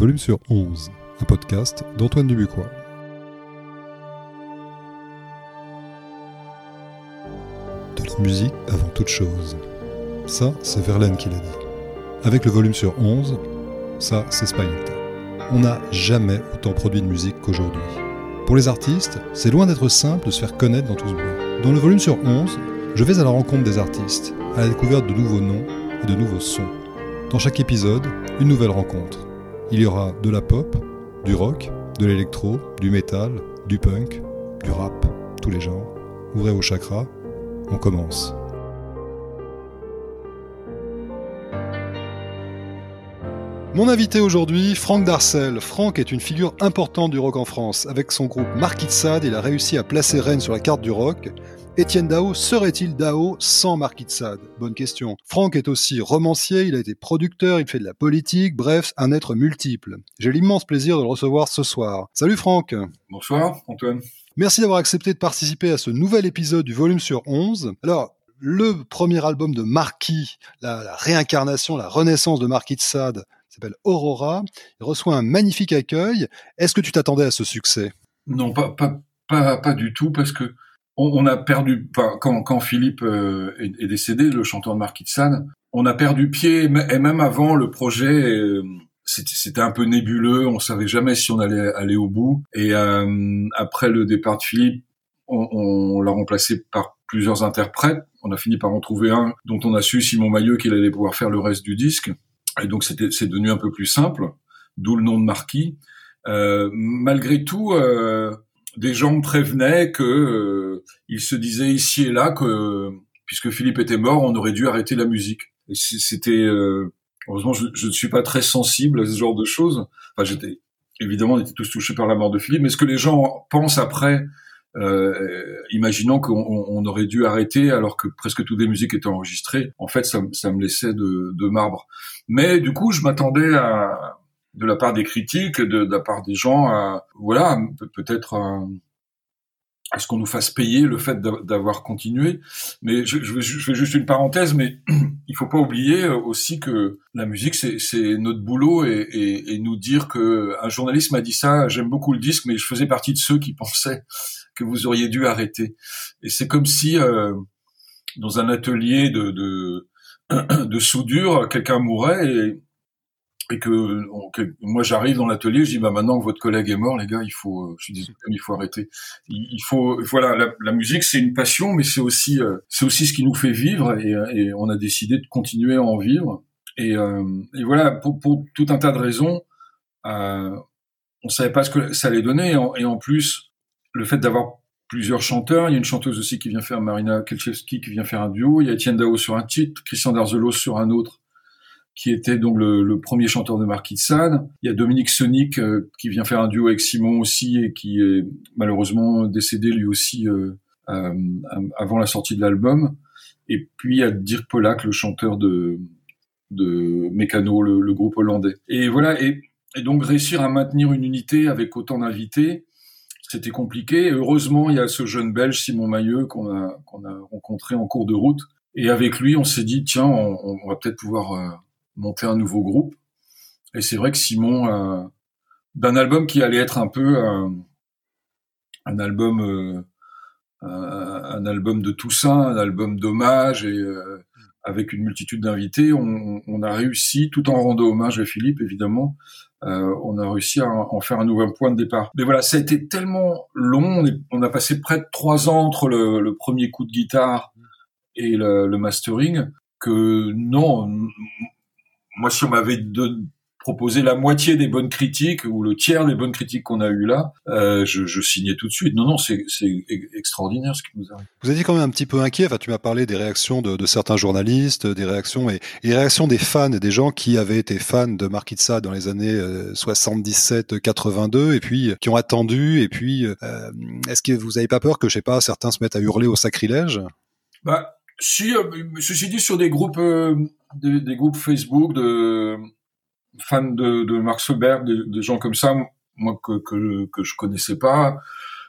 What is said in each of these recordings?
volume sur 11, un podcast d'Antoine Dubuquois. De la musique avant toute chose. Ça, c'est Verlaine qui l'a dit. Avec le volume sur 11, ça, c'est Spinetta. On n'a jamais autant produit de musique qu'aujourd'hui. Pour les artistes, c'est loin d'être simple de se faire connaître dans tout ce bruit. Dans le volume sur 11, je vais à la rencontre des artistes, à la découverte de nouveaux noms et de nouveaux sons. Dans chaque épisode, une nouvelle rencontre. Il y aura de la pop, du rock, de l'électro, du métal, du punk, du rap, tous les genres. Ouvrez vos chakras, on commence. Mon invité aujourd'hui, Franck Darcel. Franck est une figure importante du rock en France. Avec son groupe Marquis de Sade, il a réussi à placer Rennes sur la carte du rock. Étienne Dao serait-il Dao sans Marquis de Sade? Bonne question. Franck est aussi romancier, il a été producteur, il fait de la politique, bref, un être multiple. J'ai l'immense plaisir de le recevoir ce soir. Salut Franck Bonsoir Antoine. Merci d'avoir accepté de participer à ce nouvel épisode du volume sur 11. Alors, le premier album de Marquis, la, la réincarnation, la renaissance de Marquis de Sade, s'appelle Aurora. Il reçoit un magnifique accueil. Est-ce que tu t'attendais à ce succès? Non, pas, pas, pas, pas, du tout, parce que on, a perdu, quand, quand Philippe euh, est, décédé, le chanteur de Marquis de on a perdu pied, et même avant le projet, euh, c'était un peu nébuleux, on savait jamais si on allait aller au bout. Et euh, après le départ de Philippe, on, on l'a remplacé par plusieurs interprètes. On a fini par en trouver un dont on a su, Simon Maillot, qu'il allait pouvoir faire le reste du disque. Et donc c'était c'est devenu un peu plus simple, d'où le nom de Marquis. Euh, malgré tout, euh, des gens me prévenaient que euh, il se disait ici et là que puisque Philippe était mort, on aurait dû arrêter la musique. C'était euh, heureusement je, ne suis pas très sensible à ce genre de choses. Enfin j'étais évidemment on était tous touchés par la mort de Philippe, mais ce que les gens pensent après euh, imaginant qu'on on aurait dû arrêter alors que presque toutes les musiques étaient enregistrées. En fait, ça, ça me laissait de, de, marbre. Mais du coup, je m'attendais à, de la part des critiques, de, la part des gens, à, voilà, peut-être à ce qu'on nous fasse payer le fait d'avoir continué. Mais je, je, je, fais juste une parenthèse, mais il faut pas oublier aussi que la musique, c'est notre boulot et, et, et, nous dire que un journaliste m'a dit ça, j'aime beaucoup le disque, mais je faisais partie de ceux qui pensaient que vous auriez dû arrêter. Et c'est comme si euh, dans un atelier de, de, de soudure, quelqu'un mourait et et que, moi j'arrive dans l'atelier, je dis bah maintenant que votre collègue est mort, les gars, il faut, euh, je suis désolé, il faut arrêter. Il, faut, voilà, la, musique c'est une passion, mais c'est aussi, euh, c'est aussi ce qui nous fait vivre, et, et, on a décidé de continuer à en vivre. Et, euh, et voilà, pour, pour, tout un tas de raisons, euh, on savait pas ce que ça allait donner, et en, et en plus, le fait d'avoir plusieurs chanteurs, il y a une chanteuse aussi qui vient faire Marina Kelchevski qui vient faire un duo, il y a Etienne Dao sur un titre, Christian Darzelos sur un autre qui était donc le, premier chanteur de Marquis de Sade. Il y a Dominique Sonic euh, qui vient faire un duo avec Simon aussi et qui est malheureusement décédé lui aussi euh, euh, avant la sortie de l'album. Et puis il y a Dirk Polak, le chanteur de de Mécano, le, groupe hollandais. Et voilà, et, donc réussir à maintenir une unité avec autant d'invités, c'était compliqué. heureusement, il y a ce jeune Belge, Simon Mailleux, qu'on a, a rencontré en cours de route. Et avec lui, on s'est dit, tiens, on, on va peut-être pouvoir monter un nouveau groupe. Et c'est vrai que Simon, euh, d'un album qui allait être un peu euh, un album, euh, un album de Toussaint, un album d'hommage et avec une multitude d'invités, on, a réussi, tout en rendant hommage à Philippe, évidemment, on a réussi à en faire un nouveau point de départ. Mais voilà, ça a été tellement long, on, a passé près de trois ans entre le, premier coup de guitare et le, le mastering, que non, moi, si on m'avait proposé la moitié des bonnes critiques ou le tiers des bonnes critiques qu'on a eues là, euh, je, je, signais tout de suite. Non, non, c'est extraordinaire ce qui nous arrive. Vous étiez quand même un petit peu inquiet. Enfin, tu m'as parlé des réactions de, de, certains journalistes, des réactions et, les réactions des fans, des gens qui avaient été fans de Sade dans les années 77-82 euh, et puis qui ont attendu. Et puis, euh, est-ce que vous n'avez pas peur que, je sais pas, certains se mettent à hurler au sacrilège? Bah, si, euh, ceci dit, sur des groupes des, des, groupes Facebook de fans de, de Mark Soberg, des, gens comme ça, moi que, que, que je connaissais pas.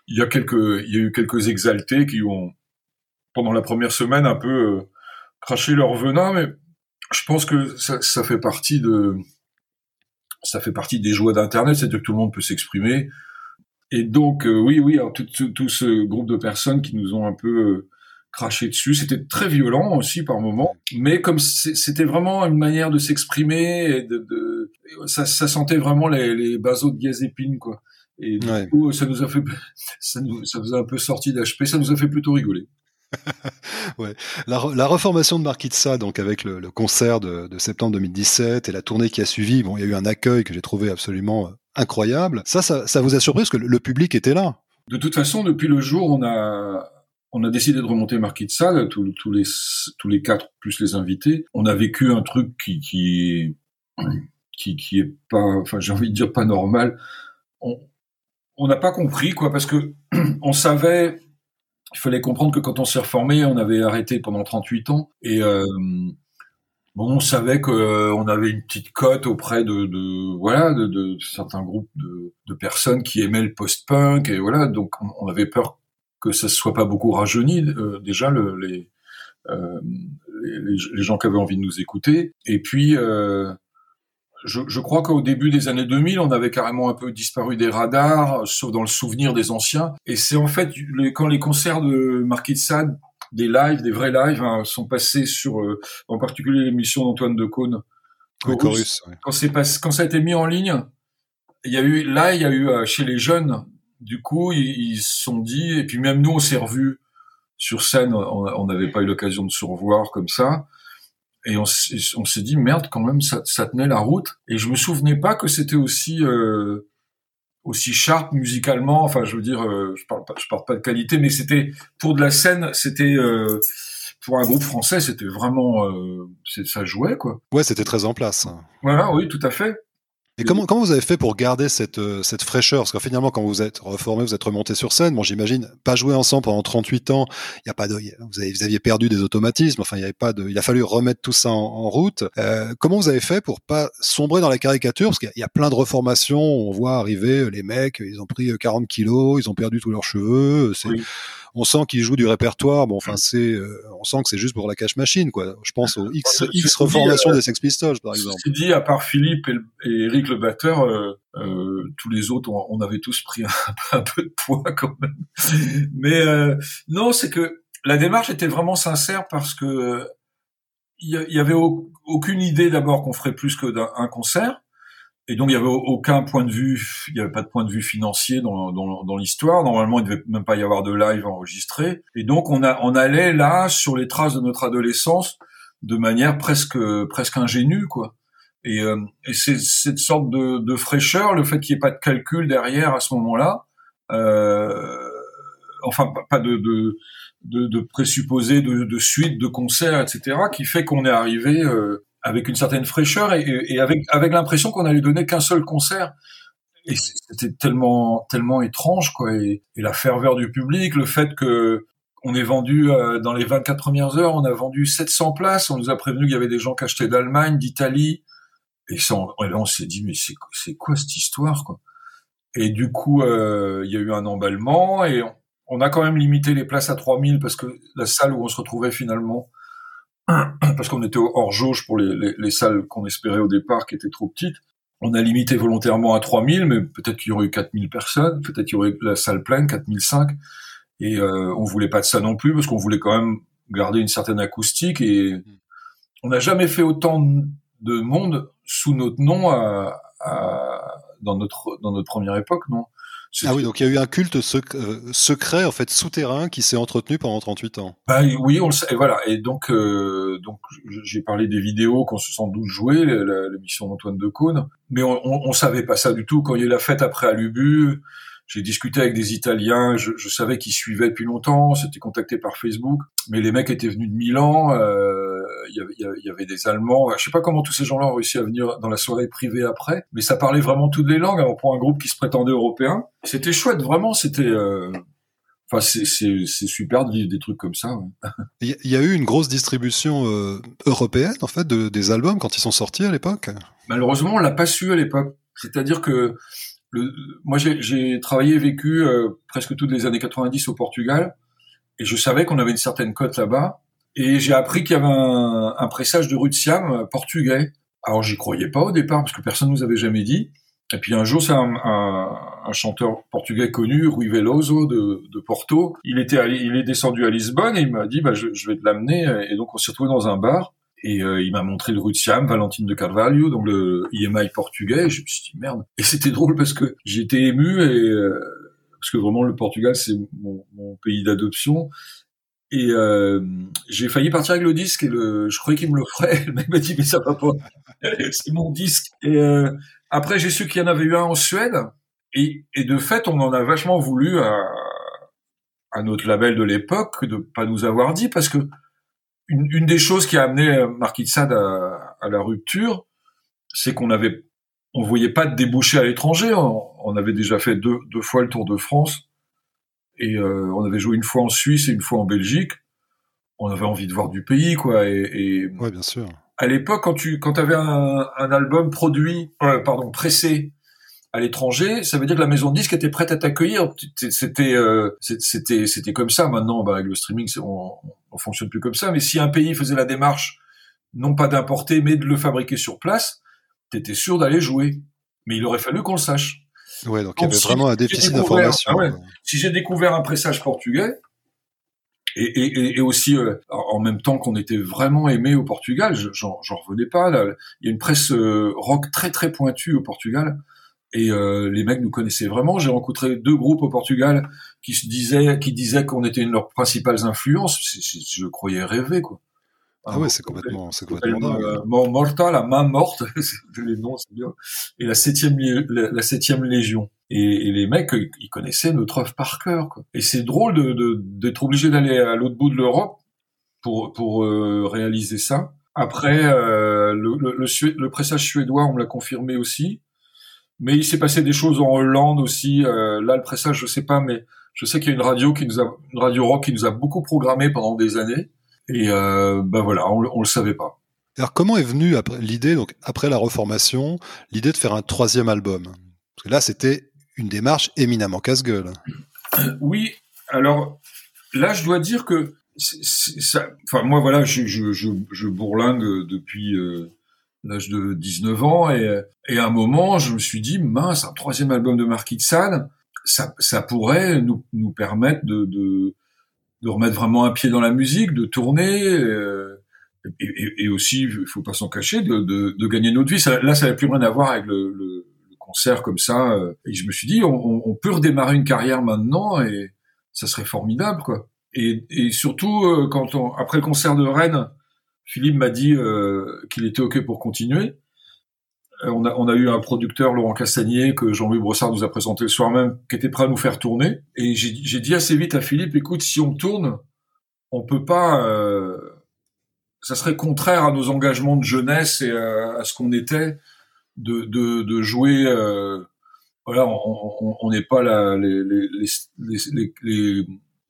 Il y a quelques, il y a eu quelques exaltés qui ont pendant la première semaine un peu euh, craché leur venin, mais je pense que ça, ça fait partie de ça fait partie des joies d'Internet, c'est-à-dire que tout le monde peut s'exprimer. Et donc, euh, oui, oui, tout, tout, ce groupe de personnes qui nous ont un peu craché dessus, c'était très violent aussi par moments, mais comme c'était vraiment une manière de s'exprimer, et de, de, ça, ça sentait vraiment les, les baseaux de diazépine, quoi. Et du coup, ça nous a fait, ça nous, ça nous a un peu sorti d'HP, ça nous a fait plutôt rigoler. ouais. La, la, reformation de Markitsa, donc avec le, le concert de, de, septembre 2017 et la tournée qui a suivi, bon, il y a eu un accueil que j'ai trouvé absolument euh, incroyable. Ça, ça, ça, vous a surpris parce que le public était là. De toute façon, depuis le jour, on a, on a décidé de remonter Markitsa, tous, tous les, tous les quatre plus les invités. On a vécu un truc qui, qui, qui, qui est pas, enfin, j'ai envie de dire pas normal. On, n'a pas compris, quoi, parce que on savait, il fallait comprendre que quand on s'est reformé, on avait arrêté pendant 38 ans et euh, bon, on savait qu'on euh, avait une petite cote auprès de, de voilà de, de, certains groupes de, de, personnes qui aimaient le post-punk et voilà, donc on, avait peur que ça ne soit pas beaucoup rajeuni euh, déjà le, les, euh, les, les gens qui avaient envie de nous écouter et puis euh, je, je, crois qu'au début des années 2000, on avait carrément un peu disparu des radars, sauf dans le souvenir des anciens. Et c'est en fait quand les concerts de Marquis de Sade, des lives, des vrais lives, hein, sont passés sur, euh, en particulier l'émission d'Antoine de Caunes, Chorus, quand, c'est pas, quand ça a été mis en ligne, il y a eu là, il y a eu euh, chez les jeunes, du coup, ils se sont dit, et puis même nous, on s'est revus sur scène, on n'avait pas eu l'occasion de se revoir comme ça. Et on, s'est dit merde quand même ça, ça, tenait la route. Et je me souvenais pas que c'était aussi euh, aussi sharp musicalement. Enfin je veux dire euh, je parle pas je parle pas de qualité mais c'était pour de la scène c'était euh, pour un groupe français c'était vraiment euh, ça jouait quoi. Ouais c'était très en place. Voilà oui tout à fait et comment, comment vous avez fait pour garder cette, euh, cette fraîcheur? Parce que finalement, quand vous êtes reformé, vous êtes remonté sur scène. Bon, j'imagine, pas jouer ensemble pendant 38 ans. Y a pas de, vous, avez, vous aviez perdu des automatismes. Enfin, il y avait pas de, il a fallu remettre tout ça en, route. Euh, comment vous avez fait pour pas sombrer dans la caricature? Parce qu'il y, a plein de reformations. On voit arriver les mecs, ils ont pris 40 kilos, ils ont perdu tous leurs cheveux. C'est, on sent qu'ils jouent du répertoire. Bon, enfin, c'est, euh, on sent que c'est juste pour la cash machine, quoi. Je pense aux X, X reformations euh, des Sex Pistols, par exemple. C'est dit, à part Philippe et, Eric le batteur, euh, euh, tous les autres, on, avait tous pris un, peu de poids quand même. Mais non, c'est que la démarche était vraiment sincère parce que il y, avait aucune idée d'abord qu'on ferait plus que d'un concert. Et donc il y avait aucun point de vue, il n'y avait pas de point de vue financier dans, l'histoire. Normalement, il ne devait même pas y avoir de live enregistré. Et donc on, allait là sur les traces de notre adolescence de manière presque presque ingénue, quoi. Et, euh, c'est cette sorte de, fraîcheur, le fait qu'il n'y ait pas de calcul derrière à ce moment-là, euh, enfin pas de, de, de, de suite, de concerts, etc., qui fait qu'on est arrivé euh, avec une certaine fraîcheur et, et avec, avec l'impression qu'on allait donner qu'un seul concert. Et c'était tellement tellement étrange quoi et, et, la ferveur du public, le fait que on est vendu euh, dans les 24 premières heures, on a vendu 700 places, on nous a prévenu qu'il y avait des gens qui achetaient d'Allemagne, d'Italie et, ça, on, on s'est dit mais c'est c'est quoi cette histoire quoi? Et du coup, euh, il y a eu un emballement et on, on, a quand même limité les places à 3000 parce que la salle où on se retrouvait finalement parce qu'on était hors jauge pour les, les, salles qu'on espérait au départ qui étaient trop petites. On a limité volontairement à 3000, mais peut-être qu'il y aurait eu 4000 personnes, peut-être qu'il y aurait eu la salle pleine, 4005. Et euh, on voulait pas de ça non plus, parce qu'on voulait quand même garder une certaine acoustique. Et on n'a jamais fait autant de monde sous notre nom à, à, dans, notre, dans notre première époque, non? Ah oui, donc il y a eu un culte euh, secret, en fait, souterrain, qui s'est entretenu pendant 38 ans. Bah, oui, on le sait. Et voilà. Et donc, euh, donc j'ai parlé des vidéos qu'on se sans doute jouées, l'émission d'Antoine Decaune, mais on, on, on, savait pas ça du tout. Quand il y a eu la fête après à Lubu, j'ai discuté avec des Italiens, je, je savais qu'ils suivaient depuis longtemps, c'était contacté par Facebook, mais les mecs étaient venus de Milan, euh, il y, avait, y, avait des Allemands, je sais pas comment tous ces gens-là ont réussi à venir dans la soirée privée après, mais ça parlait vraiment toutes les langues, alors pour un groupe qui se prétendait européen, c'était chouette, vraiment, c'était... Euh, enfin, c'est super de vivre des trucs comme ça. Il y a eu une grosse distribution euh, européenne, en fait, de, des albums quand ils sont sortis à l'époque Malheureusement, on l'a pas su à l'époque. C'est-à-dire que le, moi, j'ai travaillé et vécu euh, presque toutes les années 90 au Portugal, et je savais qu'on avait une certaine cote là-bas. Et j'ai appris qu'il y avait un, un, pressage de rue de Siam euh, portugais Alors j'y croyais pas au départ parce que personne nous avait jamais dit. Et puis un jour, c'est un, un, chanteur portugais connu, Rui Veloso de, de Porto. Il était, il est descendu à Lisbonne et il m'a dit, bah, je, je vais te l'amener. Et donc on s'est retrouvé dans un bar. Et euh, il m'a montré le rue de Siam, Valentine de Carvalho, donc le IMI portugais. Et je me suis dit merde. Et c'était drôle parce que j'étais ému et euh, parce que vraiment le Portugal c'est mon, mon, pays d'adoption. Et euh, j'ai failli partir avec le disque et le, je croyais qu'il me le ferait. Le mec m'a dit mais ça va pas, c'est mon disque. Et euh, après j'ai su qu'il y en avait eu un en Suède et, et de fait on en a vachement voulu à, à notre label de l'époque de pas nous avoir dit parce que une, une des choses qui a amené Marquis de Sade à, à, la rupture, c'est qu'on avait on voyait pas de débouché à l'étranger. On, on, avait déjà fait deux, deux fois le Tour de France et euh, on avait joué une fois en Suisse et une fois en Belgique. On avait envie de voir du pays, quoi. Et, et ouais, bien sûr. À l'époque, quand tu quand avais un, un album produit, euh, pardon, pressé à l'étranger, ça veut dire que la maison de disque était prête à t'accueillir. C'était euh, c'était c'était comme ça. Maintenant, bah, avec le streaming, on, on fonctionne plus comme ça. Mais si un pays faisait la démarche, non pas d'importer, mais de le fabriquer sur place, t'étais sûr d'aller jouer. Mais il aurait fallu qu'on le sache. Ouais, donc, il y avait vraiment un déficit d'information. Ah si j'ai découvert un pressage portugais, et, et, et aussi euh, en même temps qu'on était vraiment aimé au Portugal, j'en revenais pas. Là. Il y a une presse euh, rock très très pointue au Portugal, et euh, les mecs nous connaissaient vraiment. J'ai rencontré deux groupes au Portugal qui se disaient, qui disaient qu'on était une de leurs principales influences. je croyais rêver quoi. Ah ouais, c'est complètement, c'est complètement euh, Morta, la main morte, les noms, c'est bien. Et la septième, la, septième légion. Et, et, les mecs, ils connaissaient notre œuvre par cœur, quoi. Et c'est drôle de, d'être obligé d'aller à l'autre bout de l'Europe pour, pour euh, réaliser ça. Après, euh, le, le, le, le, pressage suédois, on me l'a confirmé aussi. Mais il s'est passé des choses en Hollande aussi. Euh, là, le pressage, je sais pas, mais je sais qu'il y a une radio qui nous a, une radio rock qui nous a beaucoup programmé pendant des années. Et euh, ben voilà, on, on le savait pas. Alors comment est venue l'idée, donc après la reformation, l'idée de faire un troisième album? Parce que là, c'était une démarche éminemment casse-gueule. Oui, alors là, je dois dire que ça, enfin moi voilà, je, je, je, je bourlingue depuis euh, l'âge de 19 ans et, et à un moment, je me suis dit mince, un troisième album de Marquis de Sade, ça, ça pourrait nous, nous permettre de, de de remettre vraiment un pied dans la musique, de tourner, euh, et, et, et, aussi, il faut pas s'en cacher, de, de, de, gagner notre vie. Ça, là, ça n'avait plus rien à voir avec le, le, le, concert comme ça. Euh. Et je me suis dit, on, on, peut redémarrer une carrière maintenant, et ça serait formidable, quoi. Et, et surtout, euh, quand on, après le concert de Rennes, Philippe m'a dit euh, qu'il était ok pour continuer. Euh, on a, on a eu un producteur, Laurent Castagnier, que Jean-Louis Brossard nous a présenté le soir même, qui était prêt à nous faire tourner. Et j'ai dit assez vite à Philippe, écoute, si on tourne, on peut pas... Euh, ça serait contraire à nos engagements de jeunesse et à, ce qu'on était de, de, de jouer... Euh, voilà, on n'est pas la, les, les, les, les,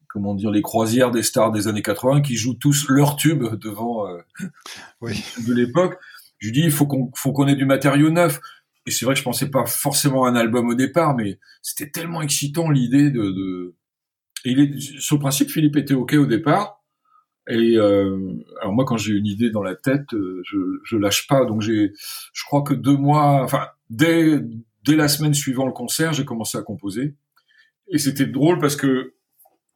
comment dire les croisières des stars des années 80 qui jouent tous leur tube devant euh, oui. de l'époque. Je lui dis, il faut qu'on faut qu'on ait du matériau neuf. Et c'est vrai que je pensais pas forcément à un album au départ, mais c'était tellement excitant l'idée de, de... Et il est, sur le principe, Philippe était ok au départ. Et euh, alors moi, quand j'ai une idée dans la tête, euh, je, je lâche pas. Donc j'ai, je crois que deux mois, enfin dès dès la semaine suivant le concert, j'ai commencé à composer. Et c'était drôle parce que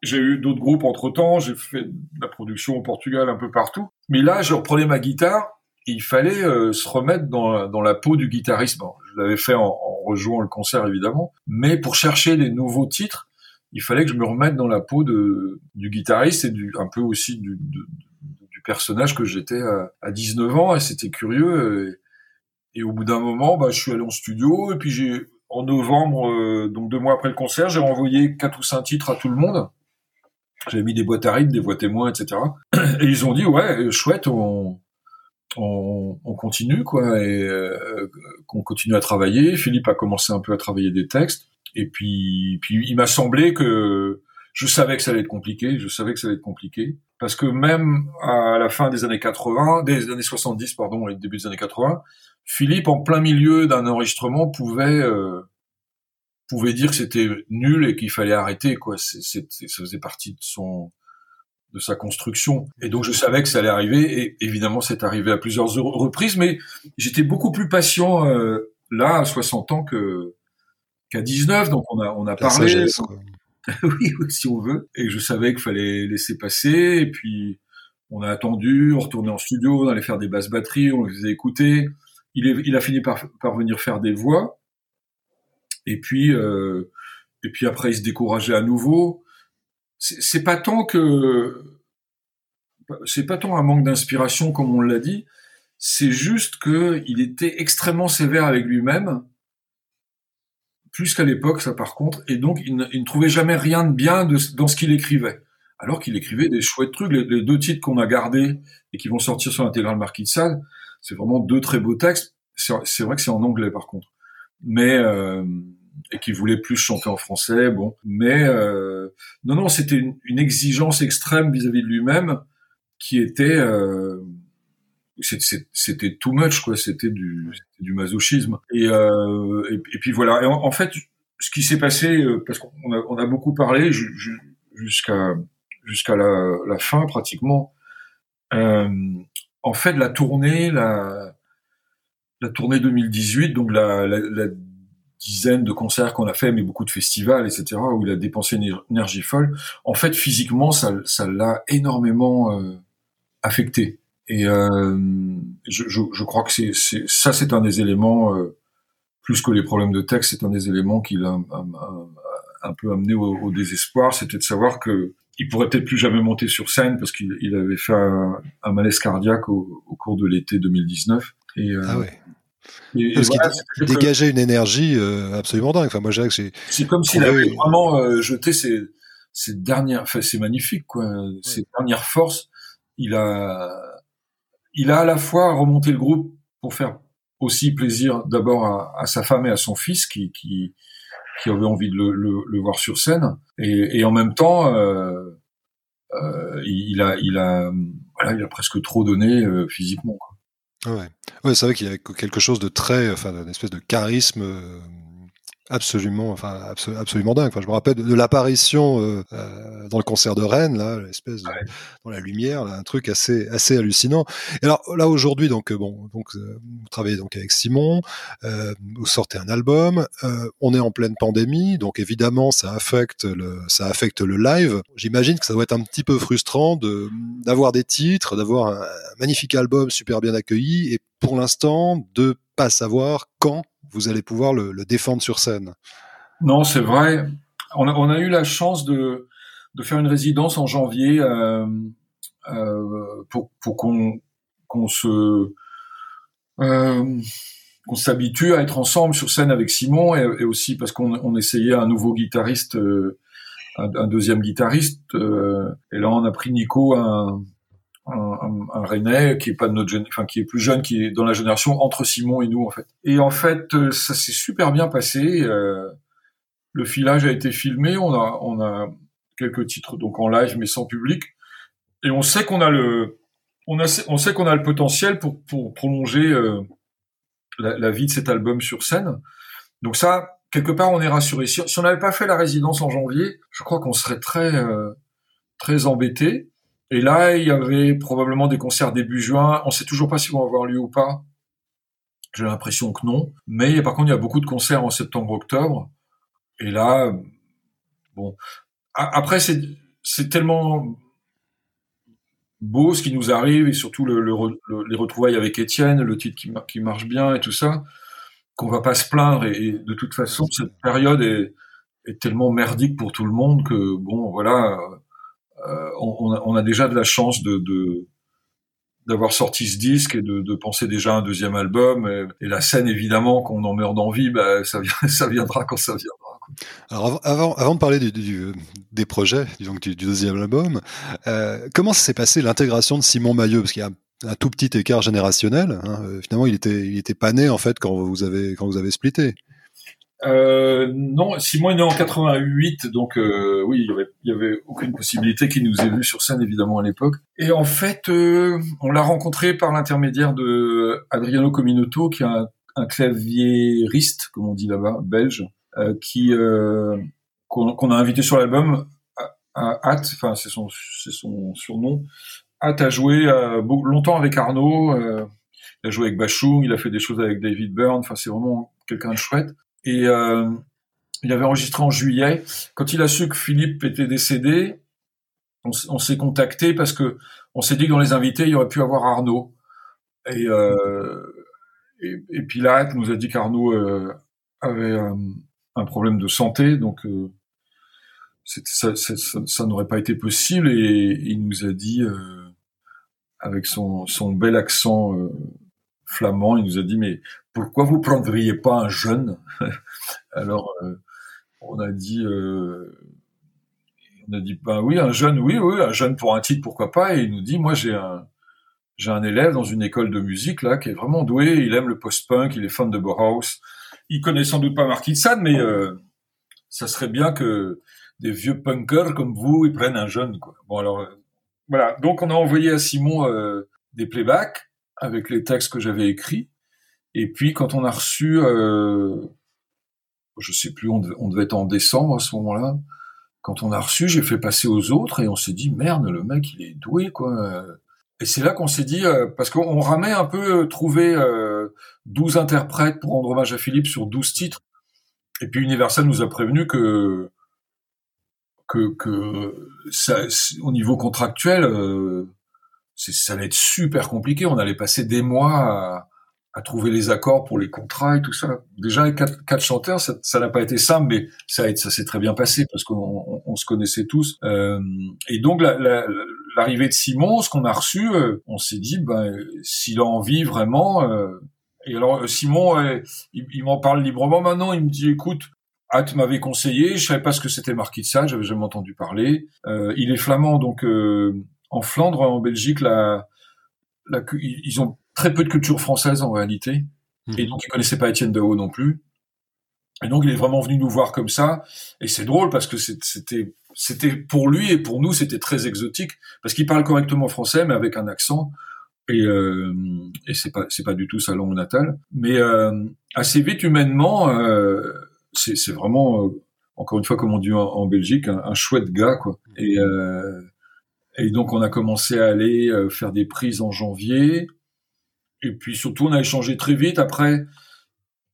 j'ai eu d'autres groupes entre temps. J'ai fait de la production au Portugal, un peu partout. Mais là, je reprenais ma guitare il fallait euh, se remettre dans, dans, la peau du guitariste. Bon, je l'avais fait en, en, rejoignant le concert évidemment, mais pour chercher des nouveaux titres, il fallait que je me remette dans la peau de, du guitariste et du, un peu aussi du, du personnage que j'étais à, à, 19 ans. Et c'était curieux. Et, et, au bout d'un moment, bah, je suis allé en studio et puis j'ai en novembre, euh, donc deux mois après le concert, j'ai renvoyé quatre ou cinq titres à tout le monde. J'avais mis des boîtes à rythme, des voix témoins, etc. Et ils ont dit ouais, chouette, on, on, on, continue quoi et euh, qu'on continue à travailler. Philippe a commencé un peu à travailler des textes et puis puis il m'a semblé que je savais que ça allait être compliqué, je savais que ça allait être compliqué parce que même à la fin des années 80, des années 70 pardon et début des années 80, Philippe en plein milieu d'un enregistrement pouvait euh, pouvait dire que c'était nul et qu'il fallait arrêter quoi. C'est, ça faisait partie de son de sa construction. Et donc je savais que ça allait arriver, et évidemment c'est arrivé à plusieurs reprises, mais j'étais beaucoup plus patient euh, là à 60 ans que qu'à 19, donc on a on a parlé. oui, si on veut. Et je savais qu'il fallait laisser passer, et puis on a attendu, on retournait en studio, on allait faire des basses batteries, on les faisait écouter. Il, est, il a fini par, par venir faire des voix. Et puis, euh, et puis après, il se décourageait à nouveau. C'est pas tant que, c'est pas tant un manque d'inspiration comme on l'a dit. C'est juste que il était extrêmement sévère avec lui-même, plus qu'à l'époque, ça par contre. Et donc, il ne, trouvait jamais rien de bien dans ce qu'il écrivait. Alors qu'il écrivait des chouettes trucs. Les, les deux titres qu'on a gardés et qui vont sortir sur l'intégrale Marquis de Sade, c'est vraiment deux très beaux textes. C'est vrai que c'est en anglais par contre. Mais euh, et qui voulait plus chanter en français. Bon, mais euh, non, non, c'était une, une, exigence extrême vis-à-vis de lui-même qui était euh, c'était too much quoi. C'était du du masochisme. Et, euh, et, puis voilà. Et en, fait, ce qui s'est passé euh, parce qu'on a, on a beaucoup parlé jusqu'à jusqu'à la, la, fin pratiquement. Euh, en fait, la tournée, la, la tournée 2018, donc la, la, la dizaine de concerts qu'on a fait, mais beaucoup de festivals, etc., où il a dépensé une énergie folle. En fait, physiquement, ça, ça l'a énormément euh, affecté. Et euh, je, je, je, crois que c'est, ça, c'est un des éléments, euh, plus que les problèmes de texte, c'est un des éléments qui l'a un, un, un, peu amené au, au désespoir, c'était de savoir que il pourrait peut-être plus jamais monter sur scène parce qu'il il avait fait un, un malaise cardiaque au, au cours de l'été 2019. Et, euh, ah ouais. Et, Parce voilà, qu'il dégageait une énergie euh, absolument dingue. Enfin, moi, j'ai c'est. C'est comme s'il avait vraiment euh, jeté ses, ses dernières. Enfin, c'est magnifique, quoi. Ouais. Ses dernières forces. Il a, il a à la fois remonté le groupe pour faire aussi plaisir d'abord à, à, sa femme et à son fils qui, qui, qui avaient envie de le, le, le voir sur scène, et, et en même temps, euh, euh, il a, il a, voilà, il a presque trop donné euh, physiquement. Quoi. Ouais, ouais c'est vrai qu'il y a quelque chose de très, enfin, d'une espèce de charisme euh, absolument, enfin, absolument dingue. Enfin, je me rappelle de, l'apparition euh, euh, dans le concert de Rennes, là, l'espèce de, ouais. dans la lumière, là, un truc assez, assez hallucinant. Et alors là aujourd'hui, donc bon, donc vous travaillez donc avec Simon, vous sortez un album, on est en pleine pandémie, donc évidemment ça affecte le, ça affecte le live. J'imagine que ça doit être un petit peu frustrant de d'avoir des titres, d'avoir un, un magnifique album super bien accueilli et pour l'instant de pas savoir quand vous allez pouvoir le, défendre sur scène. Non, c'est vrai. On a, eu la chance de, faire une résidence en janvier euh, euh, pour, qu'on se euh, qu'on s'habitue à être ensemble sur scène avec Simon et, aussi parce qu'on on essayait un nouveau guitariste, un, deuxième guitariste. Et là, on a pris Nico, un, un, Rennais qui est pas de notre enfin qui est plus jeune, qui est dans la génération entre Simon et nous en fait. Et en fait, euh, ça s'est super bien passé. Euh, le filage a été filmé, on a on a quelques titres donc en live mais sans public, et on sait qu'on a le on a on sait qu'on a le potentiel pour pour prolonger euh, la, vie de cet album sur scène. Donc ça, quelque part, on est rassuré. Si, si on n'avait pas fait la résidence en janvier, je crois qu'on serait très euh, très embêté. Et là, il y avait probablement des concerts début juin. On sait toujours pas s'ils vont avoir lieu ou pas. J'ai l'impression que non. Mais par contre, il y a beaucoup de concerts en septembre-octobre. Et là, bon. Après, c'est, tellement beau ce qui nous arrive et surtout le, le, le, les retrouvailles avec Étienne, le titre qui, qui, marche bien et tout ça, qu'on va pas se plaindre. Et, et de toute façon, cette période est, est, tellement merdique pour tout le monde que bon, voilà euh, on, a déjà de la chance d'avoir sorti ce disque et de, penser déjà à un deuxième album. Et, la scène, évidemment, qu'on en meurt d'envie, bah, ça, viendra quand ça viendra. Alors avant, de parler des projets, du, deuxième album, euh, comment s'est passé l'intégration de Simon Maillot? Parce qu'il y a un, tout petit écart générationnel. Hein. Finalement, il était, il pas né en fait quand vous avez, quand vous avez splitté. Euh, non, Simon est né en 88, donc euh, oui, il y, avait, avait aucune possibilité qu'il nous ait vu sur scène évidemment à l'époque. Et en fait, euh, on l'a rencontré par l'intermédiaire de Adriano Cominoto, qui est un, un claviériste, comme on dit là-bas, belge, euh, qui euh, qu'on a invité sur l'album Hatt, enfin c'est son, son surnom. Hatt a joué longtemps avec Arnaud. Il a joué avec Bachung, il a fait des choses avec David Byrne. Enfin, c'est vraiment quelqu'un de chouette. Et euh, il avait enregistré en juillet. Quand il a su que Philippe était décédé, on, s'est contacté parce que on s'est dit que dans les invités, il y aurait pu avoir Arnaud. Et, euh, et, et, là, nous a dit qu'Arnaud euh, avait un problème de santé, donc euh, ça, ça, n'aurait pas été possible. Et il nous a dit, euh, avec son, son bel accent flamand, il nous a dit, mais pourquoi vous prendriez pas un jeune? Alors, euh, on a dit, euh, on a dit, ben oui, un jeune, oui, oui, un jeune pour un titre, pourquoi pas? Et il nous dit, moi, j'ai un, j'ai un élève dans une école de musique là qui est vraiment doué. Il aime le post-punk, il est fan de Bauhaus. Il connaît sans doute pas Marquis de mais euh, ça serait bien que des vieux punkers comme vous ils prennent un jeune. Quoi. Bon alors voilà. Donc on a envoyé à Simon des playbacks avec les textes que j'avais écrits. Et puis quand on a reçu, euh, je sais plus, on devait, on devait être en décembre à ce moment-là. Quand on a reçu, j'ai fait passer aux autres et on s'est dit merde, le mec il est doué quoi. Et c'est là qu'on s'est dit, euh, parce qu'on ramait un peu euh, trouver euh, 12 interprètes pour rendre hommage à Philippe sur 12 titres. Et puis Universal nous a prévenu que que, que ça, au niveau contractuel, euh, ça allait être super compliqué. On allait passer des mois à, à, trouver les accords pour les contrats et tout ça. Déjà, avec quatre, quatre chanteurs, ça n'a pas été simple, mais ça, ça s'est très bien passé parce qu'on on, on se connaissait tous. Euh, et donc, la, la, l'arrivée de Simon, ce qu'on a reçu, euh, on s'est dit, ben, s'il a envie vraiment. Euh, et alors euh, Simon, il, m'en parle librement maintenant. Il me dit, écoute, Hatt m'avait conseillé, je savais pas ce que c'était Marquis de Sade, j'avais jamais entendu parler. il est flamand, donc en Flandre, en Belgique, la, la, ils ont très peu de culture française en réalité. Mmh. Et donc, ils connaissaient pas Étienne Dao non plus. Et donc, il est vraiment venu nous voir comme ça. Et c'est drôle parce que c'était c'était pour lui et pour nous, c'était très exotique parce qu'il parle correctement français, mais avec un accent. Et, euh, et c'est pas c'est pas du tout sa langue natale. Mais euh, assez vite, humainement, euh, c'est vraiment euh, encore une fois, comme on dit en, Belgique, un, chouette gars quoi. Et et donc on a commencé à aller euh, faire des prises en janvier. Et puis surtout, on a échangé très vite. Après,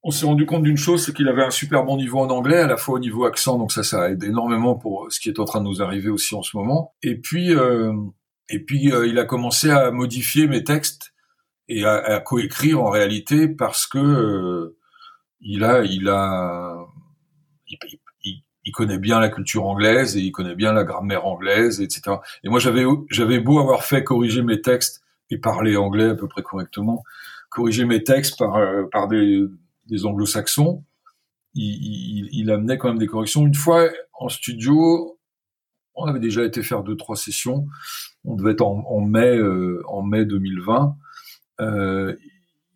on s'est rendu compte d'une chose, c'est qu'il avait un super bon niveau en anglais, à la fois au niveau accent, donc ça, ça aide énormément pour ce qui est en train de nous arriver aussi en ce moment. Et puis, euh, et puis, euh, il a commencé à modifier mes textes et à, à coécrire en réalité parce que euh, il a, il a, il, il, connaît bien la culture anglaise et il connaît bien la grammaire anglaise, etc. Et moi, j'avais, j'avais beau avoir fait corriger mes textes et parler anglais à peu près correctement, corriger mes textes par, euh, par des des anglo-saxons, il, il, il, amenait quand même des corrections. Une fois en studio, on avait déjà été faire deux trois sessions. On devait être en, en mai euh, en mai 2020. Euh,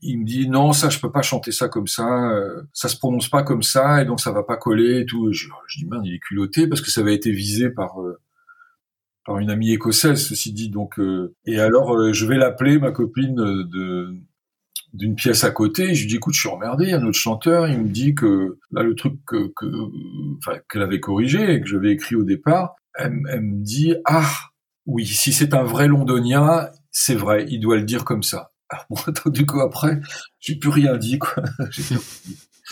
il me dit non ça je peux pas chanter ça comme ça, euh, ça se prononce pas comme ça et donc ça va pas coller et tout. Je, dis merde il est culotté parce que ça avait été visé par euh, par une amie écossaise ceci dit donc euh, et alors euh, je vais l'appeler ma copine de d'une pièce à côté. Je lui dis, écoute, je suis emmerdé, il y a un autre chanteur, il me dit que là, le truc que, que qu'elle avait corrigé et que j'avais écrit au départ, elle, me dit, ah, oui, si c'est un vrai londonien, c'est vrai, il doit le dire comme ça. Alors, bon, du coup, après, j'ai plus rien dit, quoi.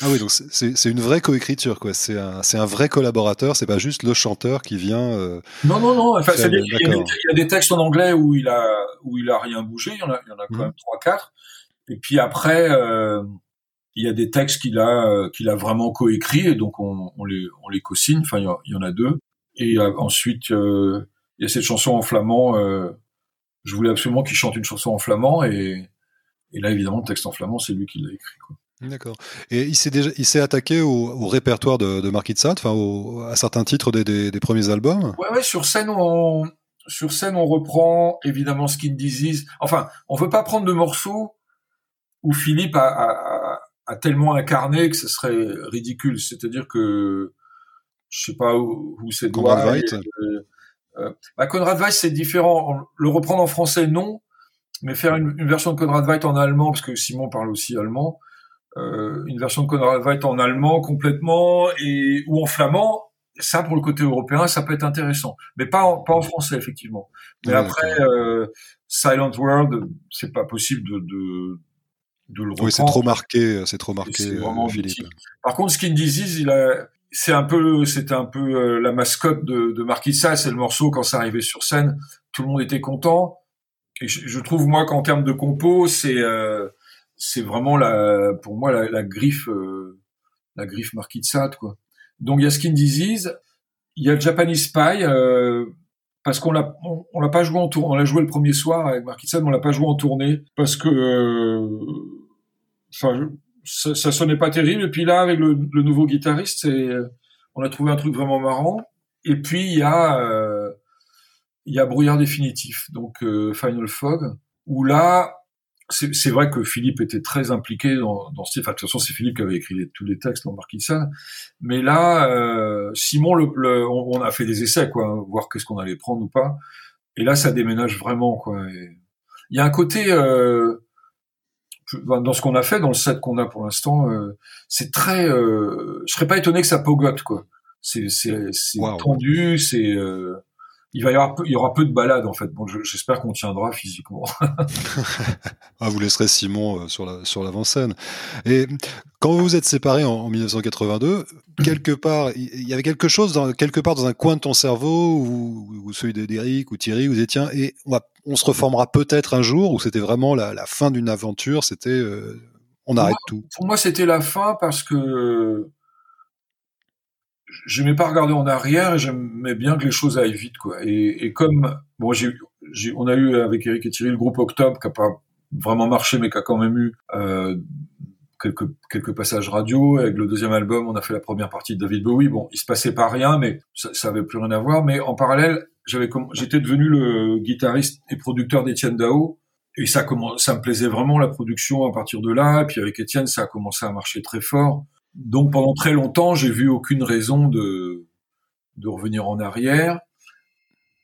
Ah oui, donc c'est une vraie coécriture, quoi. C'est un, un vrai collaborateur, c'est pas juste le chanteur qui vient. Euh, non, non, non. Enfin, il, y a, y a des textes en anglais où il a, où il a rien bougé. Il y en a, il y en a quand mmh. même trois, quatre. Et puis après, euh, il y a des textes qu'il a qu'il a vraiment coécrit et donc on, on les on les co-signe. Enfin, il y, en a deux. Et euh, ensuite, il y a cette chanson en flamand. Je voulais absolument qu'il chante une chanson en flamand et, et là, évidemment, le texte en flamand, c'est lui qui l'a écrit. Quoi. D'accord. Et il s'est déjà, il s'est attaqué au, au, répertoire de, de Marquis de Sade, enfin à certains titres des, des, des, premiers albums? Ouais, ouais. Sur scène, on, sur scène, on reprend évidemment Skin Disease. Enfin, on veut pas prendre de morceaux où Philippe a, a, a, tellement incarné que ce serait ridicule. C'est-à-dire que je sais pas où, où c'est Conrad bah Conrad Veidt c'est différent. Le reprendre en français non, mais faire une, une, version de Conrad Veidt en allemand parce que Simon parle aussi allemand. Euh, une version de Conrad Veidt en allemand complètement et ou en flamand ça pour le côté européen, ça peut être intéressant, mais pas en, pas en français effectivement. Mais après, euh, Silent World, c'est pas possible de, de, de le reprendre. Oui, c'est trop marqué, c'est trop marqué. Vraiment Philippe. Par contre, Skin Disease, il a, c'est un peu, c'était un peu la mascotte de, de Marquisa. C'est le morceau quand ça arrivait sur scène, tout le monde était content. Et je, je trouve moi qu'en termes de compo, c'est euh, c'est vraiment la, pour moi la, la griffe, euh, la griffe Marquis de Sade, quoi. Donc il y a Skin Disease, il y a Japanese Spy, euh, parce qu'on l'a, on, l'a pas joué en tournée, on l'a joué le premier soir avec Marquis de Sade, mais on l'a pas joué en tournée parce que, euh, enfin, ça, ça, sonnait pas terrible. Et puis là, avec le, le nouveau guitariste, c'est, on a trouvé un truc vraiment marrant. Et puis il y a, euh, il y a Brouillard définitif, donc Final Fog, où là, c'est vrai que Philippe était très impliqué dans, dans ce. Enfin, de toute façon, c'est Philippe qui avait écrit tous les textes dans Marquis Mais là, euh, Simon, le, on, a fait des essais, quoi, voir qu'est-ce qu'on allait prendre ou pas. Et là, ça déménage vraiment, quoi. Il y a un côté euh, dans ce qu'on a fait, dans le set qu'on a pour l'instant, euh, c'est très. Euh, je serais pas étonné que ça pogote, quoi. C'est c'est tendu, c'est euh, il va y avoir peu, il y aura peu de balades en fait. Bon, j'espère qu'on tiendra physiquement. ah, vous laisserez Simon euh, sur la sur l'avant-scène. Et quand vous vous êtes séparés en, 1982, quelque part, il y avait quelque chose dans, quelque part dans un coin de ton cerveau ou, celui d'Eric ou Thierry, vous étiez et on, va, on se reformera peut-être un jour ou c'était vraiment la, la, fin d'une aventure. C'était euh, on arrête tout? Pour moi, c'était la fin parce que j'aimais pas regarder en arrière j'aimais bien que les choses aillent vite quoi. Et, et comme bon on a eu avec Eric et Thierry le groupe Octobre qui a pas vraiment marché mais qui a quand même eu euh, quelques quelques passages radio. Avec le deuxième album on a fait la première partie de David Bowie. Bon il se passait pas rien mais ça, ça avait plus rien à voir. Mais en parallèle j'avais j'étais devenu le guitariste et producteur d'Étienne Dao. Et ça ça me plaisait vraiment la production à partir de là. Et puis avec Étienne ça a commencé à marcher très fort donc pendant très longtemps, j'ai vu aucune raison de, de revenir en arrière.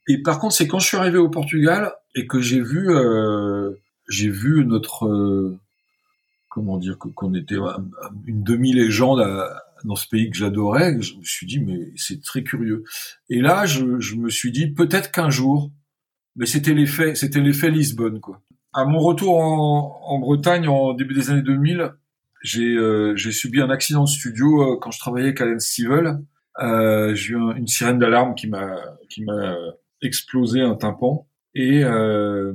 Et par contre, c'est quand je suis arrivé au Portugal et que j'ai vu, euh, j'ai vu notre, euh, comment dire, qu'on était une demi-légende dans ce pays que j'adorais. Je me suis dit, mais c'est très curieux. Et là, je, je me suis dit, peut-être qu'un jour, mais c'était l'effet, c'était l'effet Lisbonne, quoi. À mon retour en, en Bretagne en début des années 2000, euh, j'ai subi un accident de studio euh, quand je travaillais avec Alan Stivell. Euh, j'ai eu une sirène d'alarme qui m'a qui m'a explosé un tympan et euh,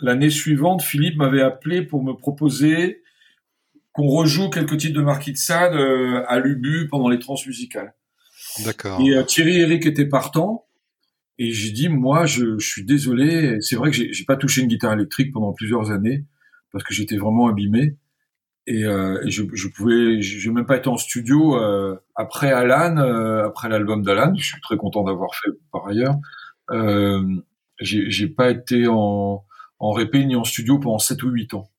l'année suivante, Philippe m'avait appelé pour me proposer qu'on rejoue quelques titres de Marquis de Sade à l'Ubu pendant les transmusicales. D'accord. Et Thierry Eric était partant. Et j'ai dit, moi, je, je suis désolé. C'est vrai que j'ai pas touché une guitare électrique pendant plusieurs années parce que j'étais vraiment abîmé et, euh, je, je pouvais j'ai même pas été en studio euh, après Alan euh, après l'album d'Alan. Je suis très content d'avoir fait par ailleurs. Euh, j'ai pas été en en répé ni en studio pendant 7 ou 8 ans.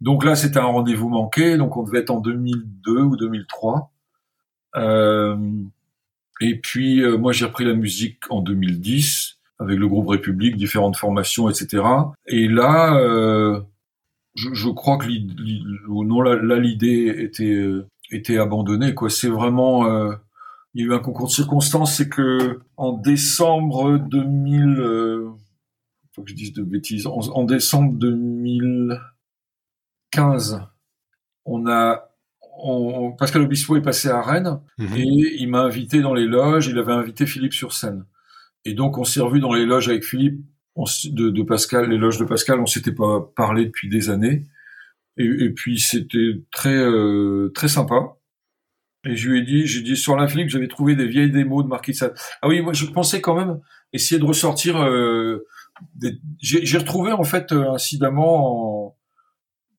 Donc là c'était un rendez-vous manqué. Donc on devait être en 2002 ou 2003 euh, et puis euh, moi j'ai repris la musique en 2010 avec le groupe République différentes formations etc et là euh, je, je crois que non là, l'idée était euh, était abandonnée quoi. C'est vraiment euh, il y a eu un concours de circonstances, c'est que en décembre 2000, euh, faut que je dise de bêtises, en, décembre 2015, on a on, Pascal Obispo est passé à Rennes mhm. et il m'a invité dans les loges. Il avait invité Philippe sur scène. Et donc on s'est revu dans les loges avec Philippe de, de, Pascal, l'éloge de Pascal, on s'était pas parlé depuis des années. Et, puis c'était très euh, très sympa. Et je lui ai dit, j'ai dit sur la j'avais trouvé des vieilles démos de Marquis de Ah oui, moi je pensais quand même essayer de ressortir. Euh, j'ai retrouvé en fait euh, incidemment en,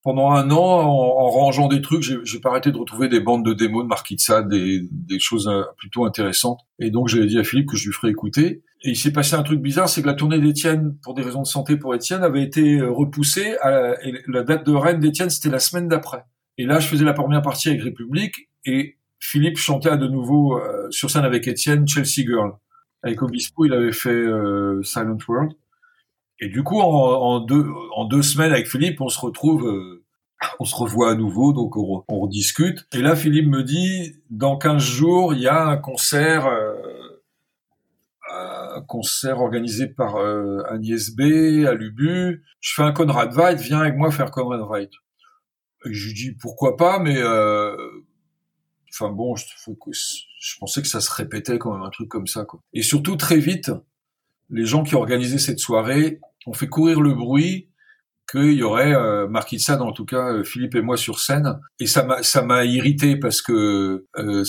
pendant un an, en, rangeant des trucs, j'ai pas arrêté de retrouver des bandes de démos de Marquis de Sade, des, des choses euh, plutôt intéressantes. Et donc j'avais dit à Philippe que je lui ferais écouter. Et il s'est passé un truc bizarre, c'est que la tournée d'Étienne, pour des raisons de santé pour Étienne, avait été euh, repoussée. À la, et la date de Rennes d'Étienne, c'était la semaine d'après. Et là, je faisais la première partie avec République, et Philippe chantait à de nouveau euh, sur scène avec Étienne Chelsea Girl. Avec Obispo, il avait fait Silent World. Et du coup, en, deux, en deux semaines avec Philippe, on se retrouve on se revoit à nouveau, donc on, on rediscute. Et là, Philippe me dit, dans 15 jours, il y a un concert, euh, un concert organisé par euh, Agnès B à Lubu. Je fais un Conrad Veit, viens avec moi faire Conrad Veit. Et je lui dis pourquoi pas, mais euh, enfin bon, je, pensais que ça se répétait quand même un truc comme ça. Et surtout très vite, les gens qui organisaient cette soirée ont fait courir le bruit qu'il y aurait euh, Marquis de Sade, en tout cas euh, Philippe et moi sur scène, et ça m'a ça m'a irrité parce que euh,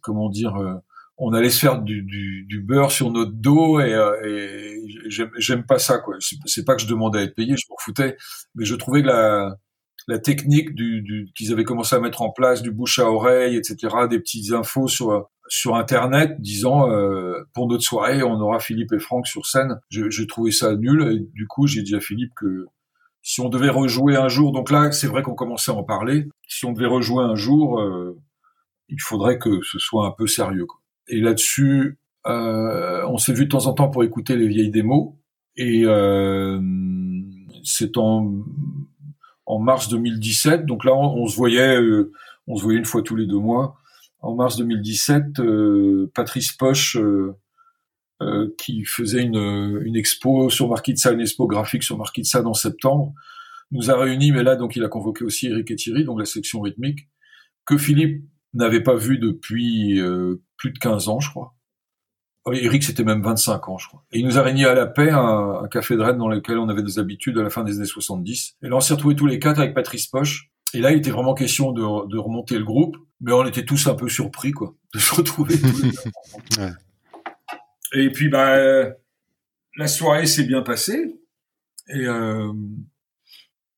comment dire, euh, on allait se faire du, du, du, beurre sur notre dos et, euh, et j'aime pas ça quoi. C'est pas que je demandais à être payé, je m'en foutais, mais je trouvais que la la technique du, du qu'ils avaient commencé à mettre en place, du bouche à oreille, etc., des petites infos sur sur internet disant euh, pour notre soirée on aura Philippe et Franck sur scène. J'ai trouvé ça nul et du coup j'ai dit à Philippe que si on devait rejouer un jour, donc là c'est vrai qu'on commençait à en parler, si on devait rejouer un jour, euh, il faudrait que ce soit un peu sérieux. Quoi. Et là-dessus, euh, on s'est vu de temps en temps pour écouter les vieilles démos et euh, c'est en en mars 2017. Donc là, on, on se voyait, euh, on se voyait une fois tous les deux mois en mars 2017, euh, Patrice Poche, euh, euh, qui faisait une, une expo sur Marquis une expo graphique sur Marquis en septembre, nous a réunis, mais là, donc, il a convoqué aussi Eric et Thierry, donc la section rythmique, que Philippe n'avait pas vu depuis plus de 15 ans, je crois. Eric, c'était même 25 ans, je crois. Et il nous a réunis à la paix, un, un café de Rennes dans lequel on avait des habitudes à la fin des années 70. Et là, on s'est retrouvés tous les quatre avec Patrice Poche. Et là, il était vraiment question de, de remonter le groupe mais on était tous un peu surpris quoi de se retrouver. ouais. Et puis bah la soirée s'est bien passée et euh,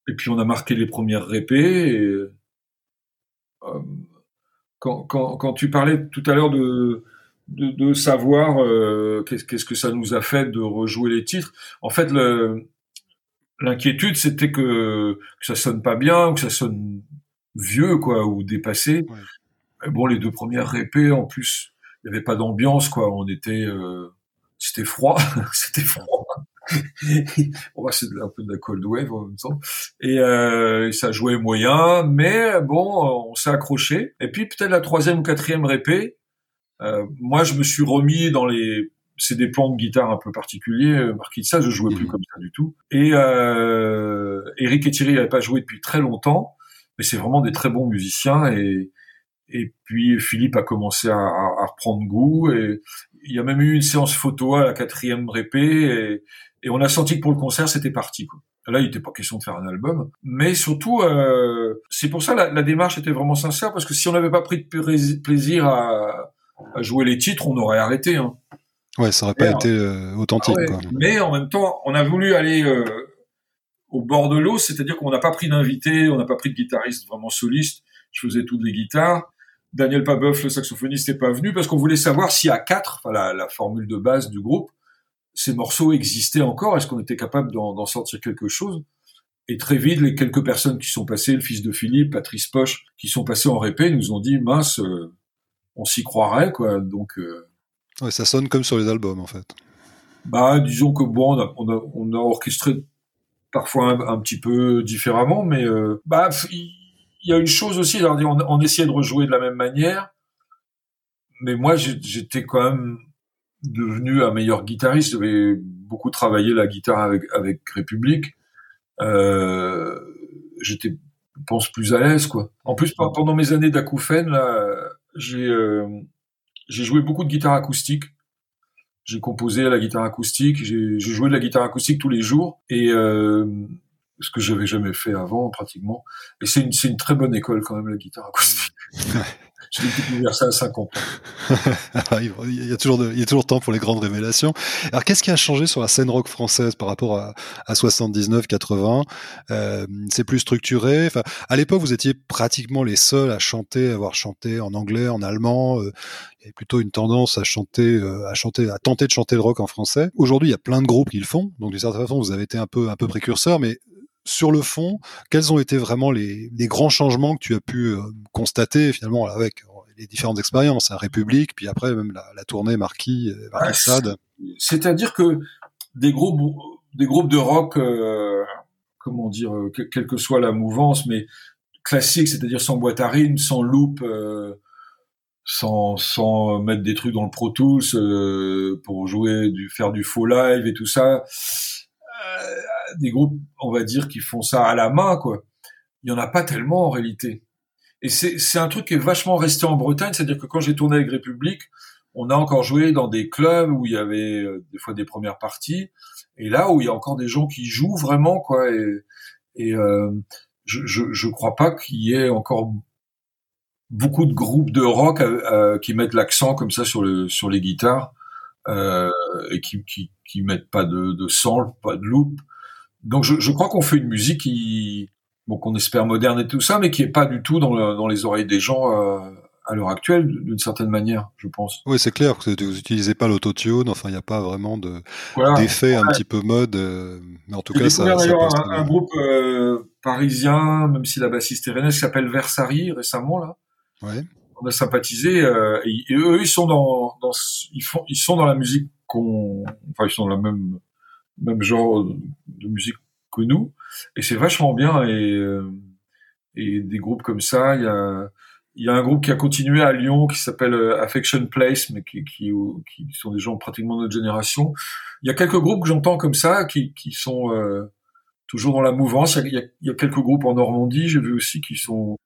et puis on a marqué les premières répées. Et, euh, quand, quand, quand, tu parlais tout à l'heure de, de, de savoir euh, qu'est-ce que ça nous a fait de rejouer les titres, en fait l'inquiétude c'était que, que ça sonne pas bien, que ça sonne vieux quoi ou dépassé. Ouais. bon, les deux premières répées, en plus, il n'y avait pas d'ambiance quoi. On était, euh, c'était froid, c'était froid. on va c'est un peu de la cold wave en même temps. Et euh, ça jouait moyen, mais bon, on s'est accroché. Et puis peut-être la troisième ou quatrième répée, euh, moi je me suis remis dans les c'est des plans de guitare un peu particuliers. Euh, Marquis de ça, je jouais plus mmh. comme ça du tout. Et euh, Eric et Thierry n'avaient pas joué depuis très longtemps mais c'est vraiment des très bons musiciens et et puis Philippe a commencé à, à, reprendre goût et il y a même eu une séance photo à la quatrième répé et, et on a senti que pour le concert c'était parti quoi. Là, il n'était pas question de faire un album, mais surtout, euh, c'est pour ça la, la démarche était vraiment sincère parce que si on n'avait pas pris de plaisir à, jouer les titres, on aurait arrêté. Hein. Ouais, ça aurait pas été euh, authentique. Ah ouais, quoi. Mais en même temps, on a voulu aller euh, au bord de l'eau, c'est-à-dire qu'on n'a pas pris d'invité, on n'a pas pris de guitariste vraiment soliste. Je faisais toutes les guitares. Daniel Pabeuf, le saxophoniste, n'est pas venu parce qu'on voulait savoir si à quatre, enfin la, la, formule de base du groupe, ces morceaux existaient encore. Est-ce qu'on était capable d'en sortir quelque chose? Et très vite, les quelques personnes qui sont passées, le fils de Philippe, Patrice Poche, qui sont passés en répé, nous ont dit mince, euh, on s'y croirait quoi. Donc euh, ouais, ça sonne comme sur les albums en fait. Bah disons que bon, on a, on a, on a orchestré parfois un, un, petit peu différemment, mais euh, bah il y a une chose aussi, on, on essayait de rejouer de la même manière, mais moi j'étais quand même devenu un meilleur guitariste. J'avais beaucoup travaillé la guitare avec avec République. Euh, j'étais, je pense, plus à l'aise quoi. En plus pendant mes années d'acouphène là, j'ai euh, joué beaucoup de guitare acoustique j'ai composé à la guitare acoustique, j'ai joué de la guitare acoustique tous les jours et euh, ce que j'avais jamais fait avant pratiquement. Et c'est une, une très bonne école quand même la guitare acoustique. Découvert ça à 50 ans. il y a toujours de, il y a toujours temps pour les grandes révélations. Alors qu'est-ce qui a changé sur la scène rock française par rapport à, à 79, 80 euh, C'est plus structuré. Enfin, à l'époque, vous étiez pratiquement les seuls à chanter, à avoir chanté en anglais, en allemand. Euh, il y avait plutôt une tendance à chanter, euh, à chanter, à tenter de chanter le rock en français. Aujourd'hui, il y a plein de groupes qui le font. Donc, d'une certaine façon, vous avez été un peu, un peu précurseur, mais sur le fond, quels ont été vraiment les, les grands changements que tu as pu euh, constater finalement avec les différentes expériences, hein, République, puis après même la, la tournée Marquis, euh, Sade? C'est-à-dire que des groupes, des groupes de rock euh, comment dire, quelle que soit la mouvance, mais classique, c'est-à-dire sans boîte à rythme, sans loop, sans, sans mettre des trucs dans le Pro Tools euh, pour jouer, du, faire du faux live et tout ça. Des groupes, on va dire, qui font ça à la main, quoi. Il y en a pas tellement en réalité. Et c'est un truc qui est vachement resté en Bretagne, c'est-à-dire que quand j'ai tourné avec République, on a encore joué dans des clubs où il y avait euh, des fois des premières parties, et là où il y a encore des gens qui jouent vraiment, quoi. Et, euh, je, je, je crois pas qu'il y ait encore beaucoup de groupes de rock euh, euh, qui mettent l'accent comme ça sur le sur les guitares euh, et qui, qui qui mettent pas de de pas de loop. Donc je, je crois qu'on fait une musique qui bon qu'on espère moderne et tout ça, mais qui est pas du tout dans, dans les oreilles des gens euh, à l'heure actuelle d'une certaine manière, je pense. Oui, c'est clair que vous utilisez pas l'autotune, enfin il n'y a pas vraiment de d'effet un petit peu mode, mais en tout cas ça. ça un, un, groupe parisien, même si la bassiste est rennaise, qui s'appelle Versari récemment là. Ouais. On a sympathisé euh, et, eux ils sont dans, dans ils font ils sont dans la musique qu'on enfin ils sont dans le même même genre de musique que nous et c'est vachement bien et euh, et des groupes comme ça il y a y a un groupe qui a continué à Lyon qui s'appelle euh, Affection Place, mais qui, qui, qui, sont des gens pratiquement de notre génération. Il y a quelques groupes que j'entends comme ça qui, qui sont euh, toujours dans la mouvance. Il y, a, il y, a, quelques groupes en Normandie, j'ai vu aussi, qui sont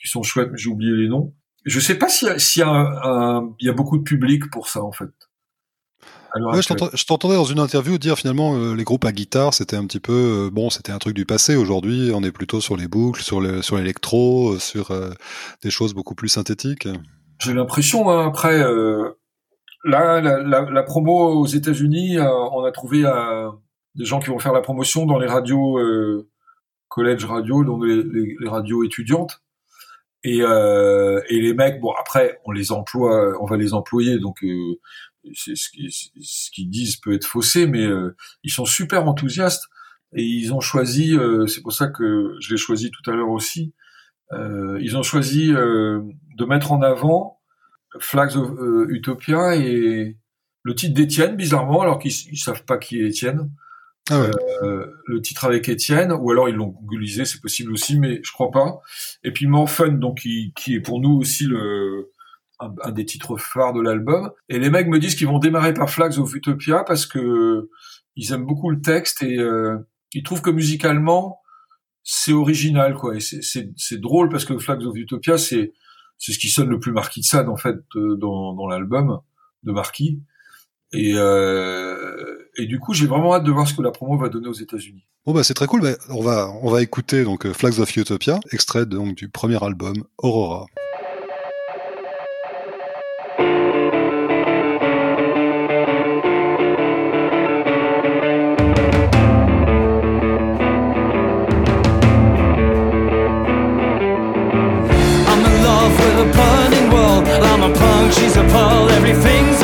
qui sont chouettes, mais j'ai oublié les noms. Je sais pas s'il y, a, un, il y a beaucoup de public pour ça en fait. Ouais, je t'entendais dans une interview dire finalement euh, les groupes à guitare c'était un petit peu euh, bon c'était un truc du passé. Aujourd'hui on est plutôt sur les boucles sur le, sur l'électro euh, sur des choses beaucoup plus synthétiques. J'ai l'impression hein, après là la, la, la, promo aux États-Unis on a trouvé des gens qui vont faire la promotion dans les radios college radio donc les, les radios étudiantes. Et, euh, et les mecs, bon après, on les emploie, on va les employer, donc euh, c'est ce qu'ils disent peut être faussé, mais euh, ils sont super enthousiastes et ils ont choisi, euh, c'est pour ça que je l'ai choisi tout à l'heure aussi, euh, ils ont choisi de mettre en avant Flags of Utopia et le titre d'Étienne, bizarrement, alors qu'ils savent pas qui est Étienne. Ah euh, le titre avec Étienne, ou alors ils l'ont googlisé, c'est possible aussi, mais je crois pas. Et puis Morfun, donc qui, qui est pour nous aussi le un, des titres phares de l'album. Et les mecs me disent qu'ils vont démarrer par Flags of Utopia parce que ils aiment beaucoup le texte et euh, ils trouvent que musicalement c'est original quoi. Et c'est drôle parce que Flags of Utopia c'est c'est ce qui sonne le plus Marquis de Sade en fait dans, dans l'album de Marquis. Et, euh, et du coup, j'ai vraiment hâte de voir ce que la promo va donner aux États-Unis. Bon bah c'est très cool. mais on va on va écouter donc Flags of Utopia, extrait donc du premier album Aurora. She's a pearl, everything's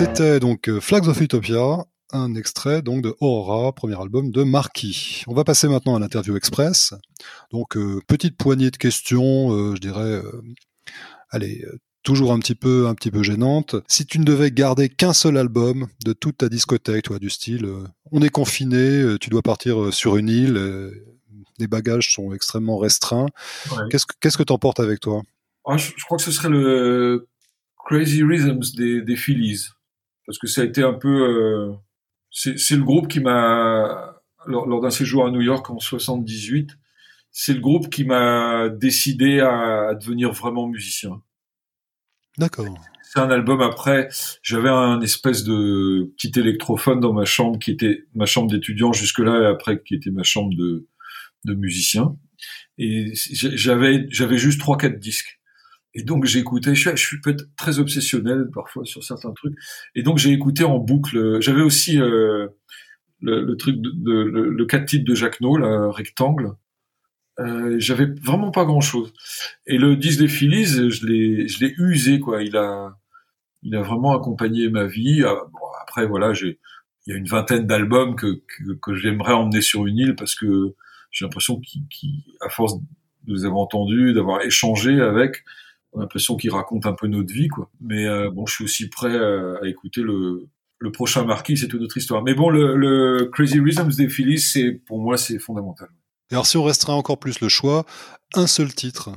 C'était donc euh, Flags of Utopia, un extrait donc de Aurora, premier album de Marquis. On va passer maintenant à l'interview express. Donc euh, petite poignée de questions, euh, je dirais, allez, toujours un petit peu, un petit peu gênante. Si tu ne devais garder qu'un seul album de toute ta discothèque, toi, du style, on est confiné, tu dois partir sur une île, les bagages sont extrêmement restreints. Qu'est-ce que qu'est-ce que t'emportes avec toi? Ah, je, crois que ce serait le Crazy Rhythms des, des Phillies parce que ça a été un peu euh, c'est le groupe qui m'a lors, lors d'un séjour à New York en 78 c'est le groupe qui m'a décidé à, à, devenir vraiment musicien. D'accord. C'est un album après j'avais un espèce de petit électrophone dans ma chambre qui était ma chambre d'étudiant jusque là et après qui était ma chambre de de musicien. Et j'avais j'avais juste trois quatre disques et donc écouté, je, je suis peut-être très obsessionnel parfois sur certains trucs. Et donc j'ai écouté en boucle. J'avais aussi euh, le, le, truc de, de le, le 4 titres de Jacques No, la rectangle. Euh, j'avais vraiment pas grand chose. Et le 10 des Phillies, je l'ai, je l'ai usé quoi. Il a, il a vraiment accompagné ma vie. Ah, bon, après voilà, j'ai, il y a une vingtaine d'albums que, que, que j'aimerais emmener sur une île parce que j'ai l'impression qu'à force de les avoir entendus, d'avoir échangé avec, on a l'impression qu'il raconte un peu notre vie, quoi. Mais euh, bon, je suis aussi prêt euh, à écouter le, le prochain Marquis, c'est toute autre histoire. Mais bon, le, le Crazy Rhythms des Phillies, c'est pour moi, c'est fondamental. Et alors, si on restreint encore plus le choix, un seul titre,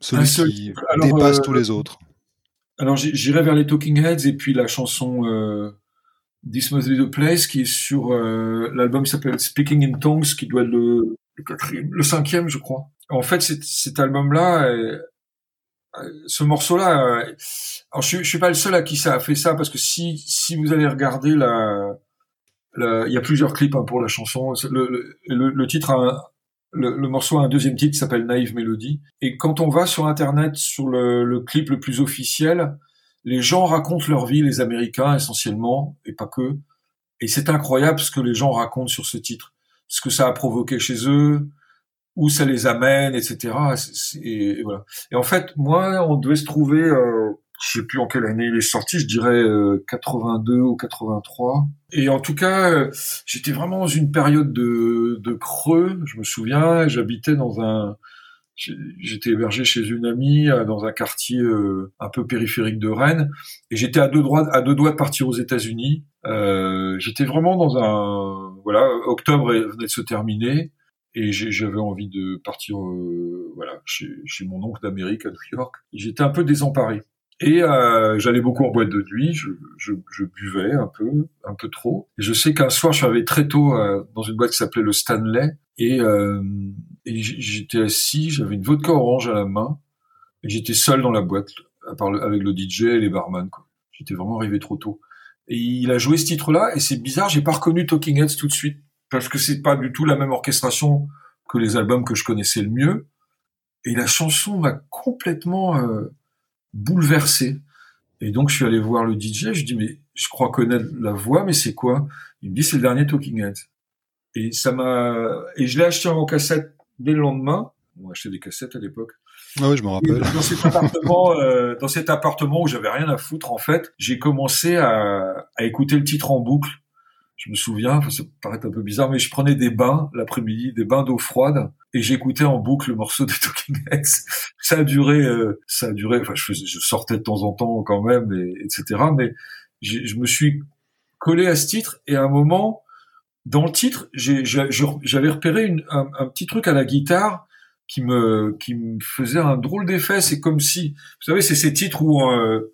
celui seul qui dépasse euh, tous les autres. Alors, j'irai vers les Talking Heads et puis la chanson euh, This Must Be the Place, qui est sur l'album qui s'appelle Speaking in Tongues, qui doit être le, le quatrième, le cinquième, je crois. En fait, cet album-là ce morceau-là, euh, alors je, je suis pas le seul à qui ça a fait ça parce que si si vous allez regarder la, il y a plusieurs clips hein, pour la chanson. Le, le, titre a le, le, morceau a un deuxième titre qui s'appelle Naïve Mélodie. Et quand on va sur Internet, sur le, clip le plus officiel, les gens racontent leur vie, les Américains essentiellement, et pas que. Et c'est incroyable ce que les gens racontent sur ce titre, ce que ça a provoqué chez eux, où ça les amène, etc. Et, voilà. Et en fait, moi, on devait se trouver, euh, je sais plus en quelle année il est sorti, je dirais 82 euh, ou 83. Et en tout cas, euh, j'étais vraiment dans une période de, de creux. Je me souviens, j'habitais dans un, j'étais hébergé chez une amie euh, dans un quartier un peu périphérique de Rennes, et j'étais à deux doigts, à deux doigts de partir aux États-Unis. Euh, j'étais vraiment dans un, voilà, octobre venait de se terminer et j'avais envie de partir euh, voilà chez, chez, mon oncle d'Amérique à New York. J'étais un peu désemparé. Et euh, j'allais beaucoup en boîte de nuit, je, je, je, buvais un peu, un peu trop. Et je sais qu'un soir, je suis arrivé très tôt euh, dans une boîte qui s'appelait le Stanley, et, euh, et j'étais assis, j'avais une vodka orange à la main, et j'étais seul dans la boîte, à part avec le DJ et les barman. J'étais vraiment arrivé trop tôt. Et il a joué ce titre-là, et c'est bizarre, j'ai pas reconnu Talking Heads tout de suite parce que c'est pas du tout la même orchestration que les albums que je connaissais le mieux. Et la chanson m'a complètement euh, bouleversé. Et donc je suis allé voir le DJ, je dis mais je crois connaître la voix, mais c'est quoi? Il me dit c'est le dernier Talking Heads. Et ça m'a et je l'ai acheté en cassette dès le lendemain. On achetait des cassettes à l'époque. Ah oui, je me rappelle. dans cet appartement, euh, dans cet appartement où j'avais rien à foutre en fait, j'ai commencé à, à écouter le titre en boucle je me souviens, ça paraît un peu bizarre, mais je prenais des bains l'après-midi, des bains d'eau froide, et j'écoutais en boucle le morceau des Talking Heads. Ça a duré, euh, ça a duré. Enfin, je, je, sortais de temps en temps quand même, et, etc. Mais je me suis collé à ce titre, et à un moment, dans le titre, j'avais repéré un, un, petit truc à la guitare qui me qui me faisait un drôle d'effet. C'est comme si, vous savez, c'est ces titres où euh,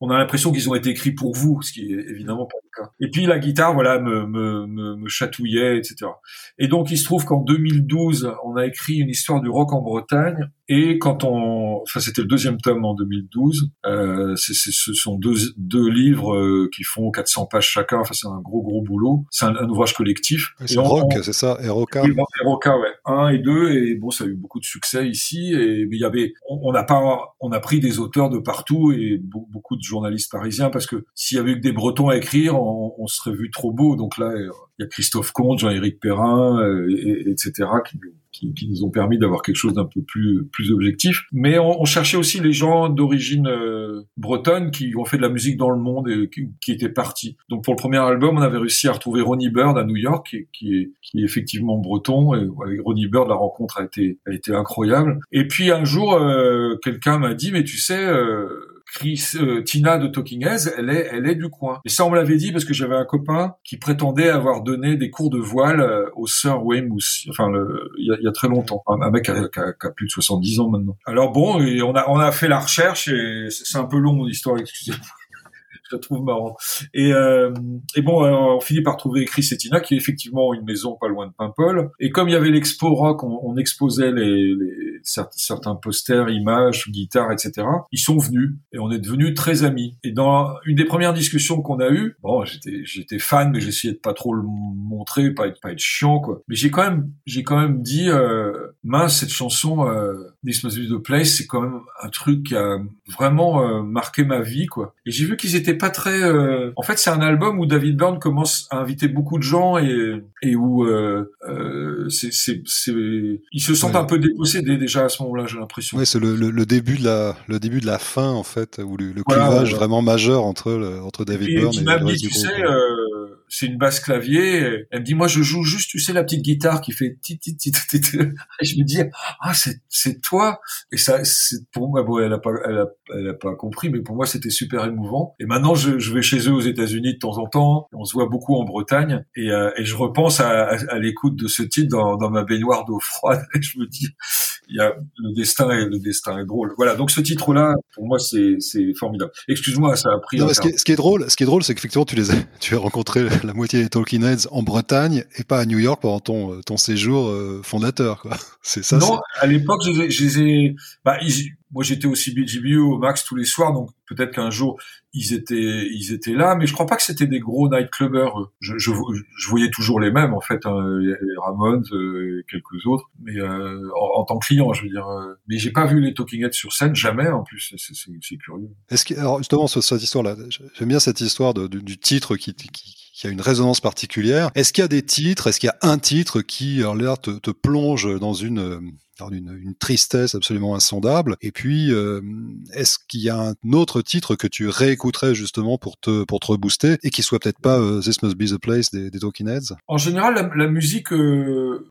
on a l'impression qu'ils ont été écrits pour vous, ce qui est évidemment pas le cas. Et puis la guitare, voilà, me, me, me, me chatouillait, etc. Et donc il se trouve qu'en 2012, on a écrit une histoire du rock en Bretagne. Et quand on, enfin c'était le deuxième tome en 2012. Euh, c'est, ce sont deux, deux livres euh, qui font 400 pages chacun. Enfin c'est un gros gros boulot. C'est un, ouvrage collectif. C'est rock, c'est ça, ROK. ROK, ouais. Un et deux. Et bon, ça a eu beaucoup de succès ici. Et mais il y avait, on n'a pas, on a pris des auteurs de partout et beaucoup de journalistes parisiens parce que s'il y avait eu que des Bretons à écrire, on, serait vu trop beau. Donc là, il y a Christophe Comte, Jean-Éric Perrin, euh, et, etc. qui qui, qui nous ont permis d'avoir quelque chose d'un peu plus plus objectif. Mais on, on cherchait aussi les gens d'origine euh, bretonne qui ont fait de la musique dans le monde et qui, étaient partis. Donc pour le premier album, on avait réussi à retrouver Ronnie Bird à New York, qui, qui est, qui est effectivement breton. Et avec Ronnie Bird, la rencontre a été a été incroyable. Et puis un jour, euh, quelqu'un m'a dit, mais tu sais. Euh, Chris, euh, Tina de Talking Heads, elle est, elle est du coin. Et ça, on me l'avait dit parce que j'avais un copain qui prétendait avoir donné des cours de voile euh, au Sir Weymouth, enfin, il y a, y a, très longtemps. Un mec qui a, qui, a, plus de 70 ans maintenant. Alors bon, on a, on a fait la recherche et c'est un peu long mon histoire, excusez-moi je trouve marrant. Et, euh, et bon, on finit par trouver Chris et Tina, qui est effectivement une maison pas loin de Paimpol. Et comme il y avait l'expo rock, on, on exposait les, les, certains posters, images, guitares, etc. Ils sont venus et on est devenus très amis. Et dans une des premières discussions qu'on a eues, bon, j'étais j'étais fan, mais j'essayais de pas trop le montrer, pas être pas être chiant, quoi. Mais j'ai quand même j'ai quand même dit euh, mince cette chanson euh, This Must Be the Place, c'est quand même un truc qui a vraiment euh, marqué ma vie, quoi. Et j'ai vu qu'ils étaient pas très. Euh... En fait, c'est un album où David Byrne commence à inviter beaucoup de gens et et où euh, euh, c'est c'est ils se sentent ouais. un peu dépossédés déjà à ce moment-là, j'ai l'impression. Oui, c'est le, le, le, début de la le début de la fin en fait, où le, le voilà, clivage ouais. vraiment majeur entre le, entre David Byrne et, et, le reste du groupe. Sais, c'est une basse clavier. Elle me dit, moi, je joue juste, tu sais, la petite guitare qui fait tit, tit, tit, tit. Et je me dis, ah, c'est, c'est toi. Et ça, c'est pour moi, bon, elle a pas, elle a, elle a pas compris, mais pour moi, c'était super émouvant. Et maintenant, je, je vais chez eux aux États-Unis de temps en temps. On se voit beaucoup en Bretagne. Et, euh, et je repense à, à, à l'écoute de ce titre dans, dans ma baignoire d'eau froide. Et je me dis, il y a le destin et le destin est drôle. Voilà. Donc ce titre-là, pour moi, c'est, formidable. Excuse-moi, ça a pris. Non, ce, qui est, ce qui est drôle, ce qui est drôle, c'est qu'effectivement, tu les as, tu as rencontré la moitié des Talking Heads en Bretagne et pas à New York pendant ton, ton séjour euh, fondateur. Quoi. C'est ça. Non, à l'époque, je, je les ai. Bah, ils, moi, j'étais au CBGBU au Max tous les soirs, donc peut-être qu'un jour ils étaient ils étaient là, mais je crois pas que c'était des gros nightclubbers. Je, je, je, voyais toujours les mêmes en fait, hein, les Ramones, euh, quelques autres, mais euh, en, tant que client, je veux dire. Euh, mais j'ai pas vu les Talking Heads sur scène, jamais en plus. C'est curieux. Est-ce que alors justement sur cette histoire-là, j'aime bien cette histoire de, du, du titre qui, qui qui a une résonance particulière. Est-ce qu'il y a des titres, est-ce qu'il y a un titre qui, en l'air, te, te plonge dans une une, une, tristesse absolument insondable. Et puis, euh, est-ce qu'il y a un autre titre que tu réécouterais justement pour te pour te rebooster et qui soit peut-être pas euh, This Must Be the Place des, Talking Heads? En général, la, musique, euh,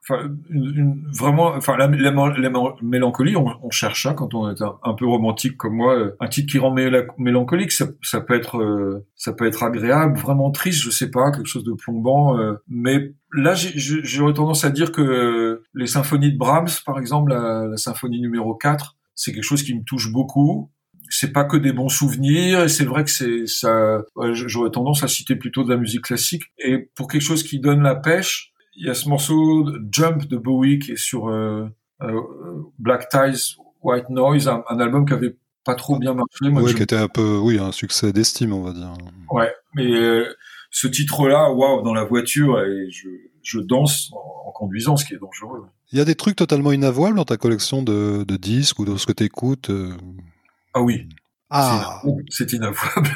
vraiment, la, la, la mélancolie, on, cherche ça quand on est un, peu romantique comme moi. Un titre qui rend mélancolique, ça, ça peut être ça peut être agréable, vraiment triste, je sais pas, quelque chose de plombant, mais Là, j'aurais tendance à dire que les symphonies de Brahms, par exemple, la, la symphonie numéro 4, c'est quelque chose qui me touche beaucoup. C'est pas que des bons souvenirs, et c'est vrai que c'est ça. J'aurais tendance à citer plutôt de la musique classique. Et pour quelque chose qui donne la pêche, il y a ce morceau Jump de Bowie qui est sur euh, euh, Black Ties, White Noise, un, un, album qui avait pas trop bien marché. Moi, oui, qui était un peu, oui, un succès d'estime, on va dire. Ouais, mais euh, ce titre-là, waouh, dans la voiture, et je, je danse en, en, conduisant, ce qui est dangereux. Il y a des trucs totalement inavouables dans ta collection de, de disques ou dans ce que tu écoutes euh... Ah oui. Ah, c'est inavouable.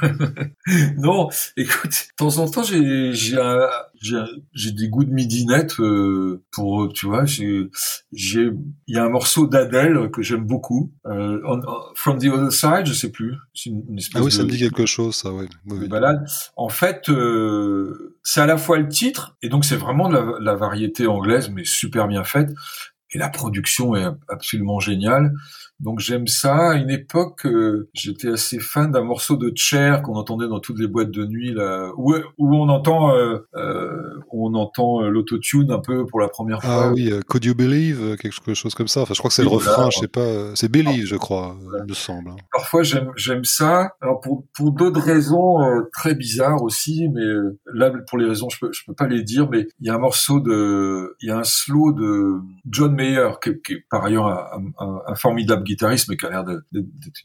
non, écoute, de temps en temps, j'ai j'ai des goûts de midinette euh, pour tu vois. J'ai j'ai il y a un morceau d'Adèle que j'aime beaucoup. Euh, on, From the Other Side, je sais plus. Une, une espèce ah oui, de, ça me dit quelque chose, ça, ouais. Oui, balade. En fait, euh, c'est à la fois le titre et donc c'est vraiment de la, la variété anglaise, mais super bien faite. Et la production est absolument géniale. Donc j'aime ça. À une époque, euh, j'étais assez fan d'un morceau de Cher qu'on entendait dans toutes les boîtes de nuit, là, où, où on entend, euh, euh, on entend l'autotune un peu pour la première ah fois. Ah oui, Could You Believe, quelque chose comme ça. Enfin, je crois que c'est le refrain. Je sais pas, c'est Believe, je crois, voilà. il me semble. Hein. Parfois, j'aime j'aime ça. Alors pour pour d'autres raisons euh, très bizarres aussi, mais là pour les raisons je peux je peux pas les dire, mais il y a un morceau de, il y a un slow de John Mayer qui, qui est par ailleurs un, un, un formidable guitariste, mais qui a l'air d'être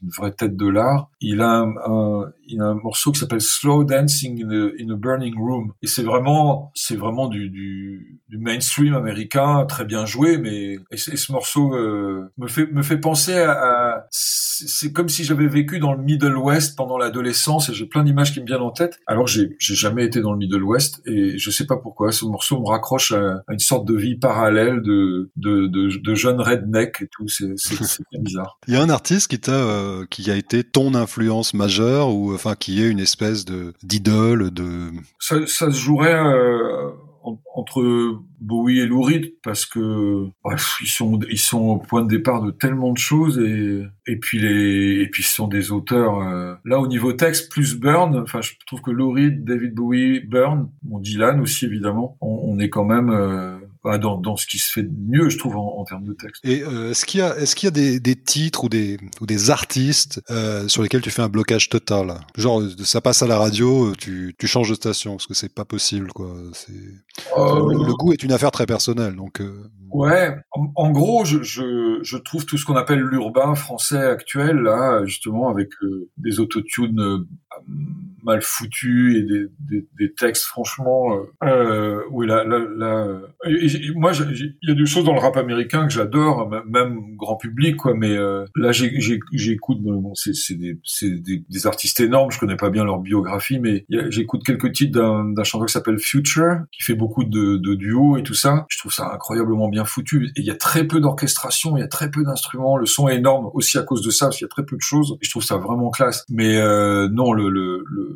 une vraie tête de l'art. Il a un, il a un morceau qui s'appelle Slow Dancing in a, in a, Burning Room. Et c'est vraiment, c'est vraiment du, du, du, mainstream américain, très bien joué, mais et, ce morceau euh, me fait me fait penser à, c'est comme si j'avais vécu dans le Middle West pendant l'adolescence et j'ai plein d'images qui me viennent en tête. Alors j'ai j'ai jamais été dans le Middle West et je sais pas pourquoi ce morceau me raccroche à, une sorte de vie parallèle de de de, de jeunes redneck et tout. C'est c'est bizarre. Il y a un artiste qui t'a euh, qui a été ton influence majeure ou enfin qui est une espèce de d'idole de ça, ça se jouerait euh, entre Bowie et Lou Reed parce que bref, ils sont ils sont au point de départ de tellement de choses et et puis les et puis ce sont des auteurs euh, là au niveau texte plus Burn enfin je trouve que Lou Reed, David Bowie, Burn, bon Dylan aussi évidemment on, est quand même euh, dans, dans, ce qui se fait de mieux, je trouve, en, en termes de texte. Et euh, est-ce qu'il y a, est-ce qu'il y a des, des, titres ou des, ou des artistes euh, sur lesquels tu fais un blocage total? Genre, ça passe à la radio, tu, tu changes de station parce que c'est pas possible, quoi. C'est, euh... le, goût est une affaire très personnelle, donc. Euh, ouais, en, gros, je, je, je, trouve tout ce qu'on appelle l'urbain français actuel, là, justement, avec euh, des autotunes mal foutus et des, des, textes, franchement, euh, oui, là, là moi, il y a des choses dans le rap américain que j'adore, même grand public, quoi. Mais euh, là, j'écoute, bon, c'est des, des, des, artistes énormes. Je connais pas bien leur biographie, mais j'écoute quelques titres d'un chanteur qui s'appelle Future, qui fait beaucoup de, duos et tout ça. Je trouve ça incroyablement bien foutu. Et il y a très peu d'orchestration, il y a très peu d'instruments. Le son est énorme aussi à cause de ça, parce qu'il y a très peu de choses. Je trouve ça vraiment classe. Mais euh, non, le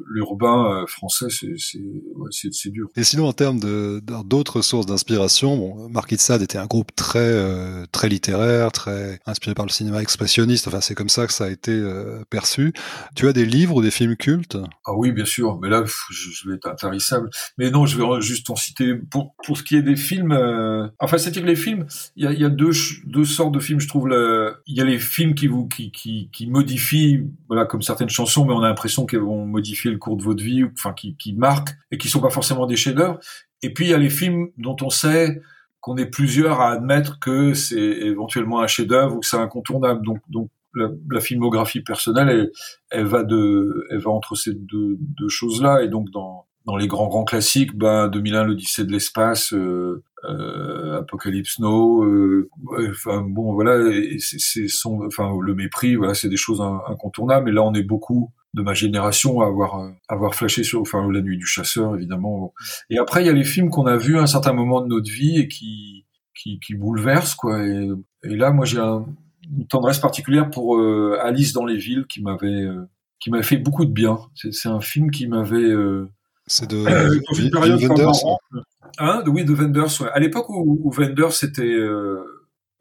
l'urbain euh, français, c'est c'est dur. Et sinon, en termes d'autres sources d'inspiration Bon, Marquis de Sade était un groupe très euh, très littéraire, très inspiré par le cinéma expressionniste. Enfin, c'est comme ça que ça a été euh, perçu. Tu as des livres ou des films cultes? Ah oui, bien sûr. Mais là, je, vais être intarissable. Mais non, je vais juste en citer. Pour pour ce qui est des films, euh... enfin, c'est-à-dire que les films, il y a, y a, deux deux sortes de films. Je trouve il y a les films qui vous qui qui, qui modifient, voilà, comme certaines chansons, mais on a l'impression qu'elles vont modifier le cours de votre vie, enfin, qui qui marquent et qui sont pas forcément des chefs-d'œuvre. Et puis il y a les films dont on sait qu'on est plusieurs à admettre que c'est éventuellement un chef-d'œuvre ou que c'est incontournable. Donc, donc la, filmographie personnelle, elle, va de, elle va entre ces deux, deux choses-là. Et donc dans dans les grands grands classiques, ben 2001, l'Odyssée de l'espace, euh, euh, Apocalypse Now, euh, enfin bon voilà, c'est son, enfin le mépris, voilà, c'est des choses incontournables. Et là, on est beaucoup de ma génération à avoir euh, avoir flashé sur enfin la nuit du chasseur évidemment. Et après il y a les films qu'on a vus à un certain moment de notre vie et qui qui, qui bouleversent quoi. Et, et là moi j'ai un, une tendresse particulière pour euh, Alice dans les villes qui m'avait euh, qui m'avait fait beaucoup de bien. C'est un film qui m'avait c'est de Wenders hein oui de Wenders ouais. à l'époque où, où Wenders c'était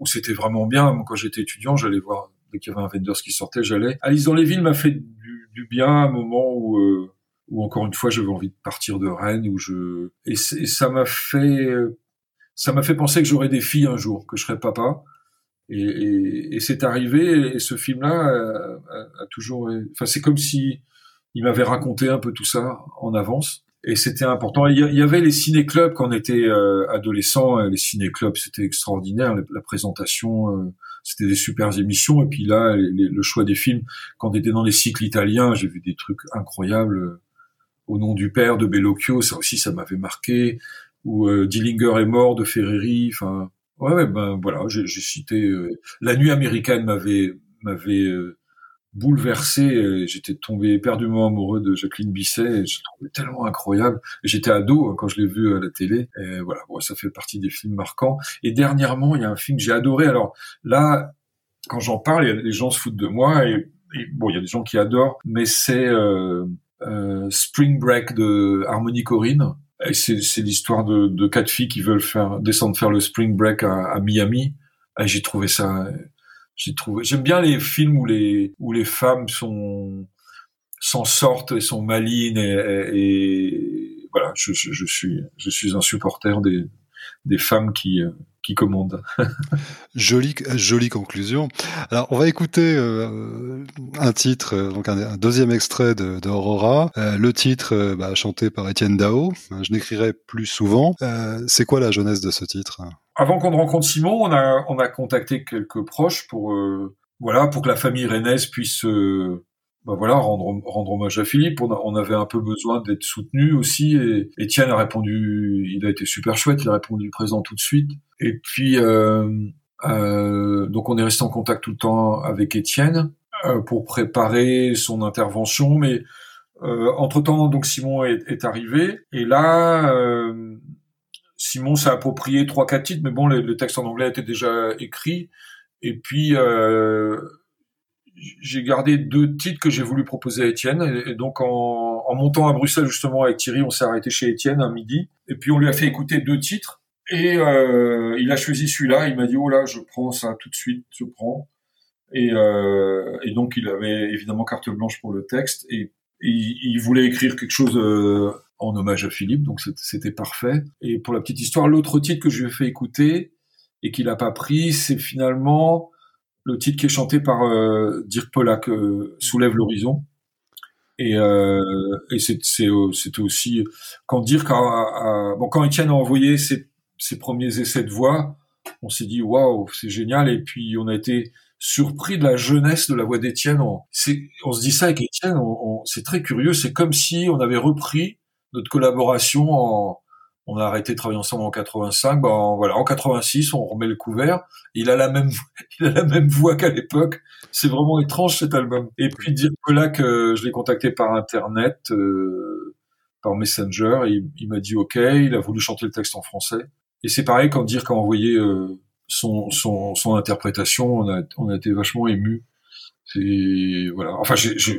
où c'était vraiment bien moi, quand j'étais étudiant j'allais voir dès qu'il y avait un Wenders qui sortait j'allais. Alice dans les villes m'a fait du bien à un moment où, euh, où encore une fois j'avais envie de partir de Rennes où je et, ça m'a fait ça m'a fait penser que j'aurais des filles un jour que je serais papa. Et, et, et c'est arrivé et ce film là a, a, toujours enfin c'est comme si il m'avait raconté un peu tout ça en avance et c'était important. Il y avait les ciné-clubs quand on était euh, adolescent. Les ciné-clubs, c'était extraordinaire. La, présentation, euh, c'était des super émissions. Et puis là, le choix des films, quand on était dans les cycles italiens, j'ai vu des trucs incroyables. Au nom du père de Bellocchio, ça aussi, ça m'avait marqué. Ou euh, Dillinger est mort de Ferreri. Enfin, ouais, ben voilà, j'ai cité. Euh, La nuit américaine m'avait m'avait euh, bouleversé. J'étais tombé éperdument amoureux de Jacqueline Bisset. je trouvais tellement incroyable. J'étais ado hein, quand je l'ai vu à la télé. Et voilà, ça fait partie des films marquants. Et dernièrement, il y a un film que j'ai adoré. Alors là, quand j'en parle, les gens se foutent de moi. Et, bon, il y a des gens qui adorent, mais c'est euh, euh, Spring Break de Harmony Corinne. C'est l'histoire de, de, quatre filles qui veulent faire descendre faire le Spring Break à, à Miami. J'ai trouvé ça j'ai trouvé. J'aime bien les films où les où les femmes sont s'en sortent et sont malines et, et, voilà. Je, je, je, suis je suis un supporter des des femmes qui qui commandent. jolie jolie conclusion. Alors on va écouter euh, un titre, euh, donc un, deuxième extrait de, d'Aurora. Euh, le titre euh, bah, chanté par Étienne Dao. Je n'écrirai plus souvent. Euh, c'est quoi la jeunesse de ce titre? Avant qu'on rencontre Simon, on a, on a contacté quelques proches pour, euh, voilà, pour que la famille rennaise puisse, bah voilà, rendre, rendre hommage à Philippe. On, on avait un peu besoin d'être soutenu aussi. Et Étienne a répondu, il a été super chouette, il a répondu présent tout de suite. Et puis, euh, euh, donc on est resté en contact tout le temps avec Étienne euh, pour préparer son intervention. Mais euh, entre-temps, donc Simon est, est, arrivé. Et là, euh, Simon s'est approprié trois, quatre titres. Mais bon, le, le, texte en anglais était déjà écrit. Et puis... Euh, j'ai gardé deux titres que j'ai voulu proposer à Étienne. Et, donc, en, montant à Bruxelles, justement, avec Thierry, on s'est arrêté chez Étienne à midi. Et puis, on lui a fait écouter deux titres. Et euh, il a choisi celui-là. Il m'a dit, oh là, je prends ça tout de suite, je prends. Et, euh, et donc, il avait évidemment carte blanche pour le texte. Et, et il voulait écrire quelque chose euh, en hommage à Philippe. Donc, c'était parfait. Et pour la petite histoire, l'autre titre que je lui ai fait écouter et qu'il n'a pas pris, c'est finalement le titre qui est chanté par euh, Dirk Polak, euh, Soulève l'horizon. Et, euh, et c'était aussi quand Dirk bon quand Étienne a envoyé ses, ses, premiers essais de voix, on s'est dit waouh c'est génial et puis on a été surpris de la jeunesse de la voix d'Étienne. On, on se dit ça avec Étienne, c'est très curieux, c'est comme si on avait repris notre collaboration en, on a arrêté de travailler ensemble en 85. Ben voilà, en 86, on remet le couvert. Il a la même, il a la même voix qu'à l'époque. C'est vraiment étrange cet album. Et puis dire que là que je l'ai contacté par internet, euh, par Messenger, et il, m'a dit OK. Il a voulu chanter le texte en français. Et c'est pareil quand dire qu'a envoyé euh, son, son, son interprétation, on a, on a été vachement ému. C'est voilà. Enfin, j'ai, je,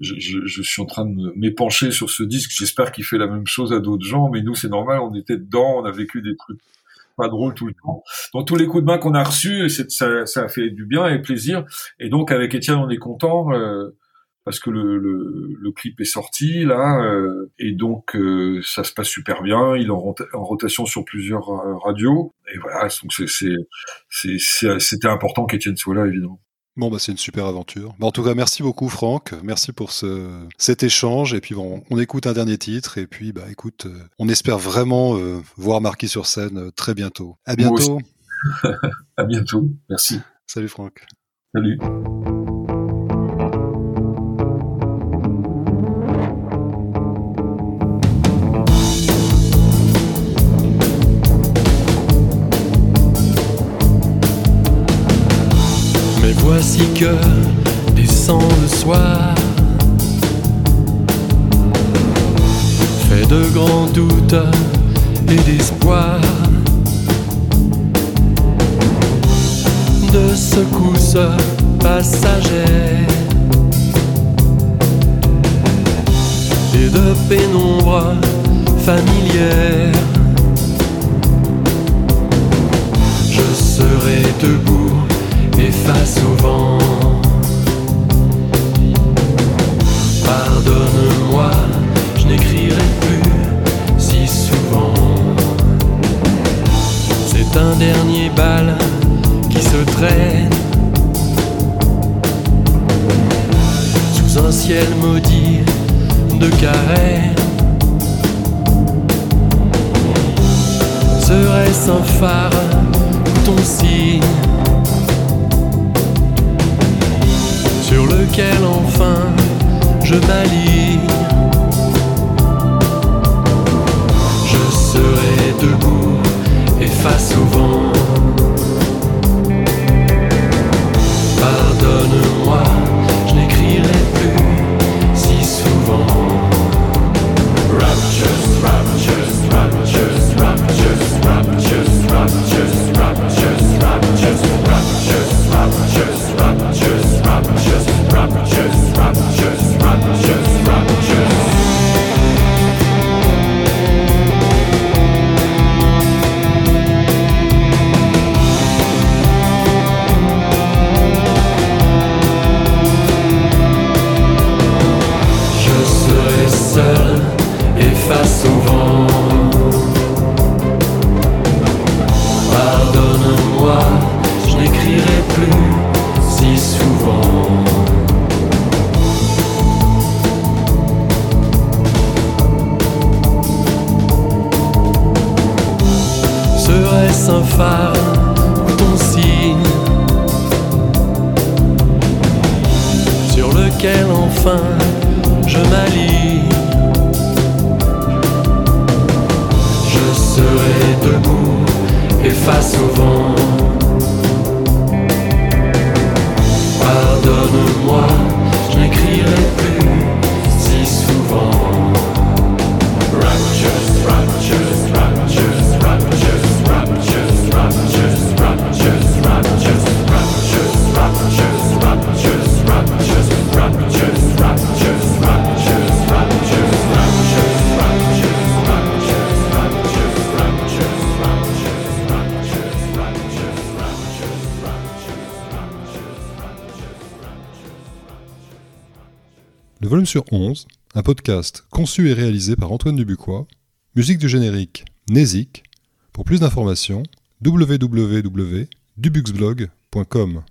je, je, suis en train de m'épancher sur ce disque. J'espère qu'il fait la même chose à d'autres gens, mais nous, c'est normal. On était dedans, on a vécu des trucs pas drôles tout le temps. Donc tous les coups de main qu'on a reçus, ça, ça a fait du bien et plaisir. Et donc avec Étienne, on est content. Euh, parce que le, le, le, clip est sorti là euh, et donc euh, ça se passe super bien. Il est en, en rotation sur plusieurs euh, radios et voilà. Donc c'est c'était important qu'Étienne soit là évidemment. Bon, bah, c'est une super aventure. Bah, en tout cas, merci beaucoup, Franck. Merci pour ce, cet échange. Et puis, bon, on écoute un dernier titre. Et puis, bah, écoute, euh, on espère vraiment euh, voir Marquis sur scène euh, très bientôt. À bientôt. à bientôt. Merci. Salut, Franck. Salut. Que descend le soir. Fait de grands doutes et d'espoir. De secousses passagères et de pénombre familière. Je serai debout et face au vent. Pardonne-moi, je n'écrirai plus si souvent. C'est un dernier bal qui se traîne sous un ciel maudit de carène. Serait-ce un phare ton signe? Lequel enfin je m'aligne. Je serai debout et face au vent. Pardonne-moi, Sur 11, un podcast conçu et réalisé par Antoine Dubuquois, musique du générique Nézik. Pour plus d'informations, www.dubuxblog.com.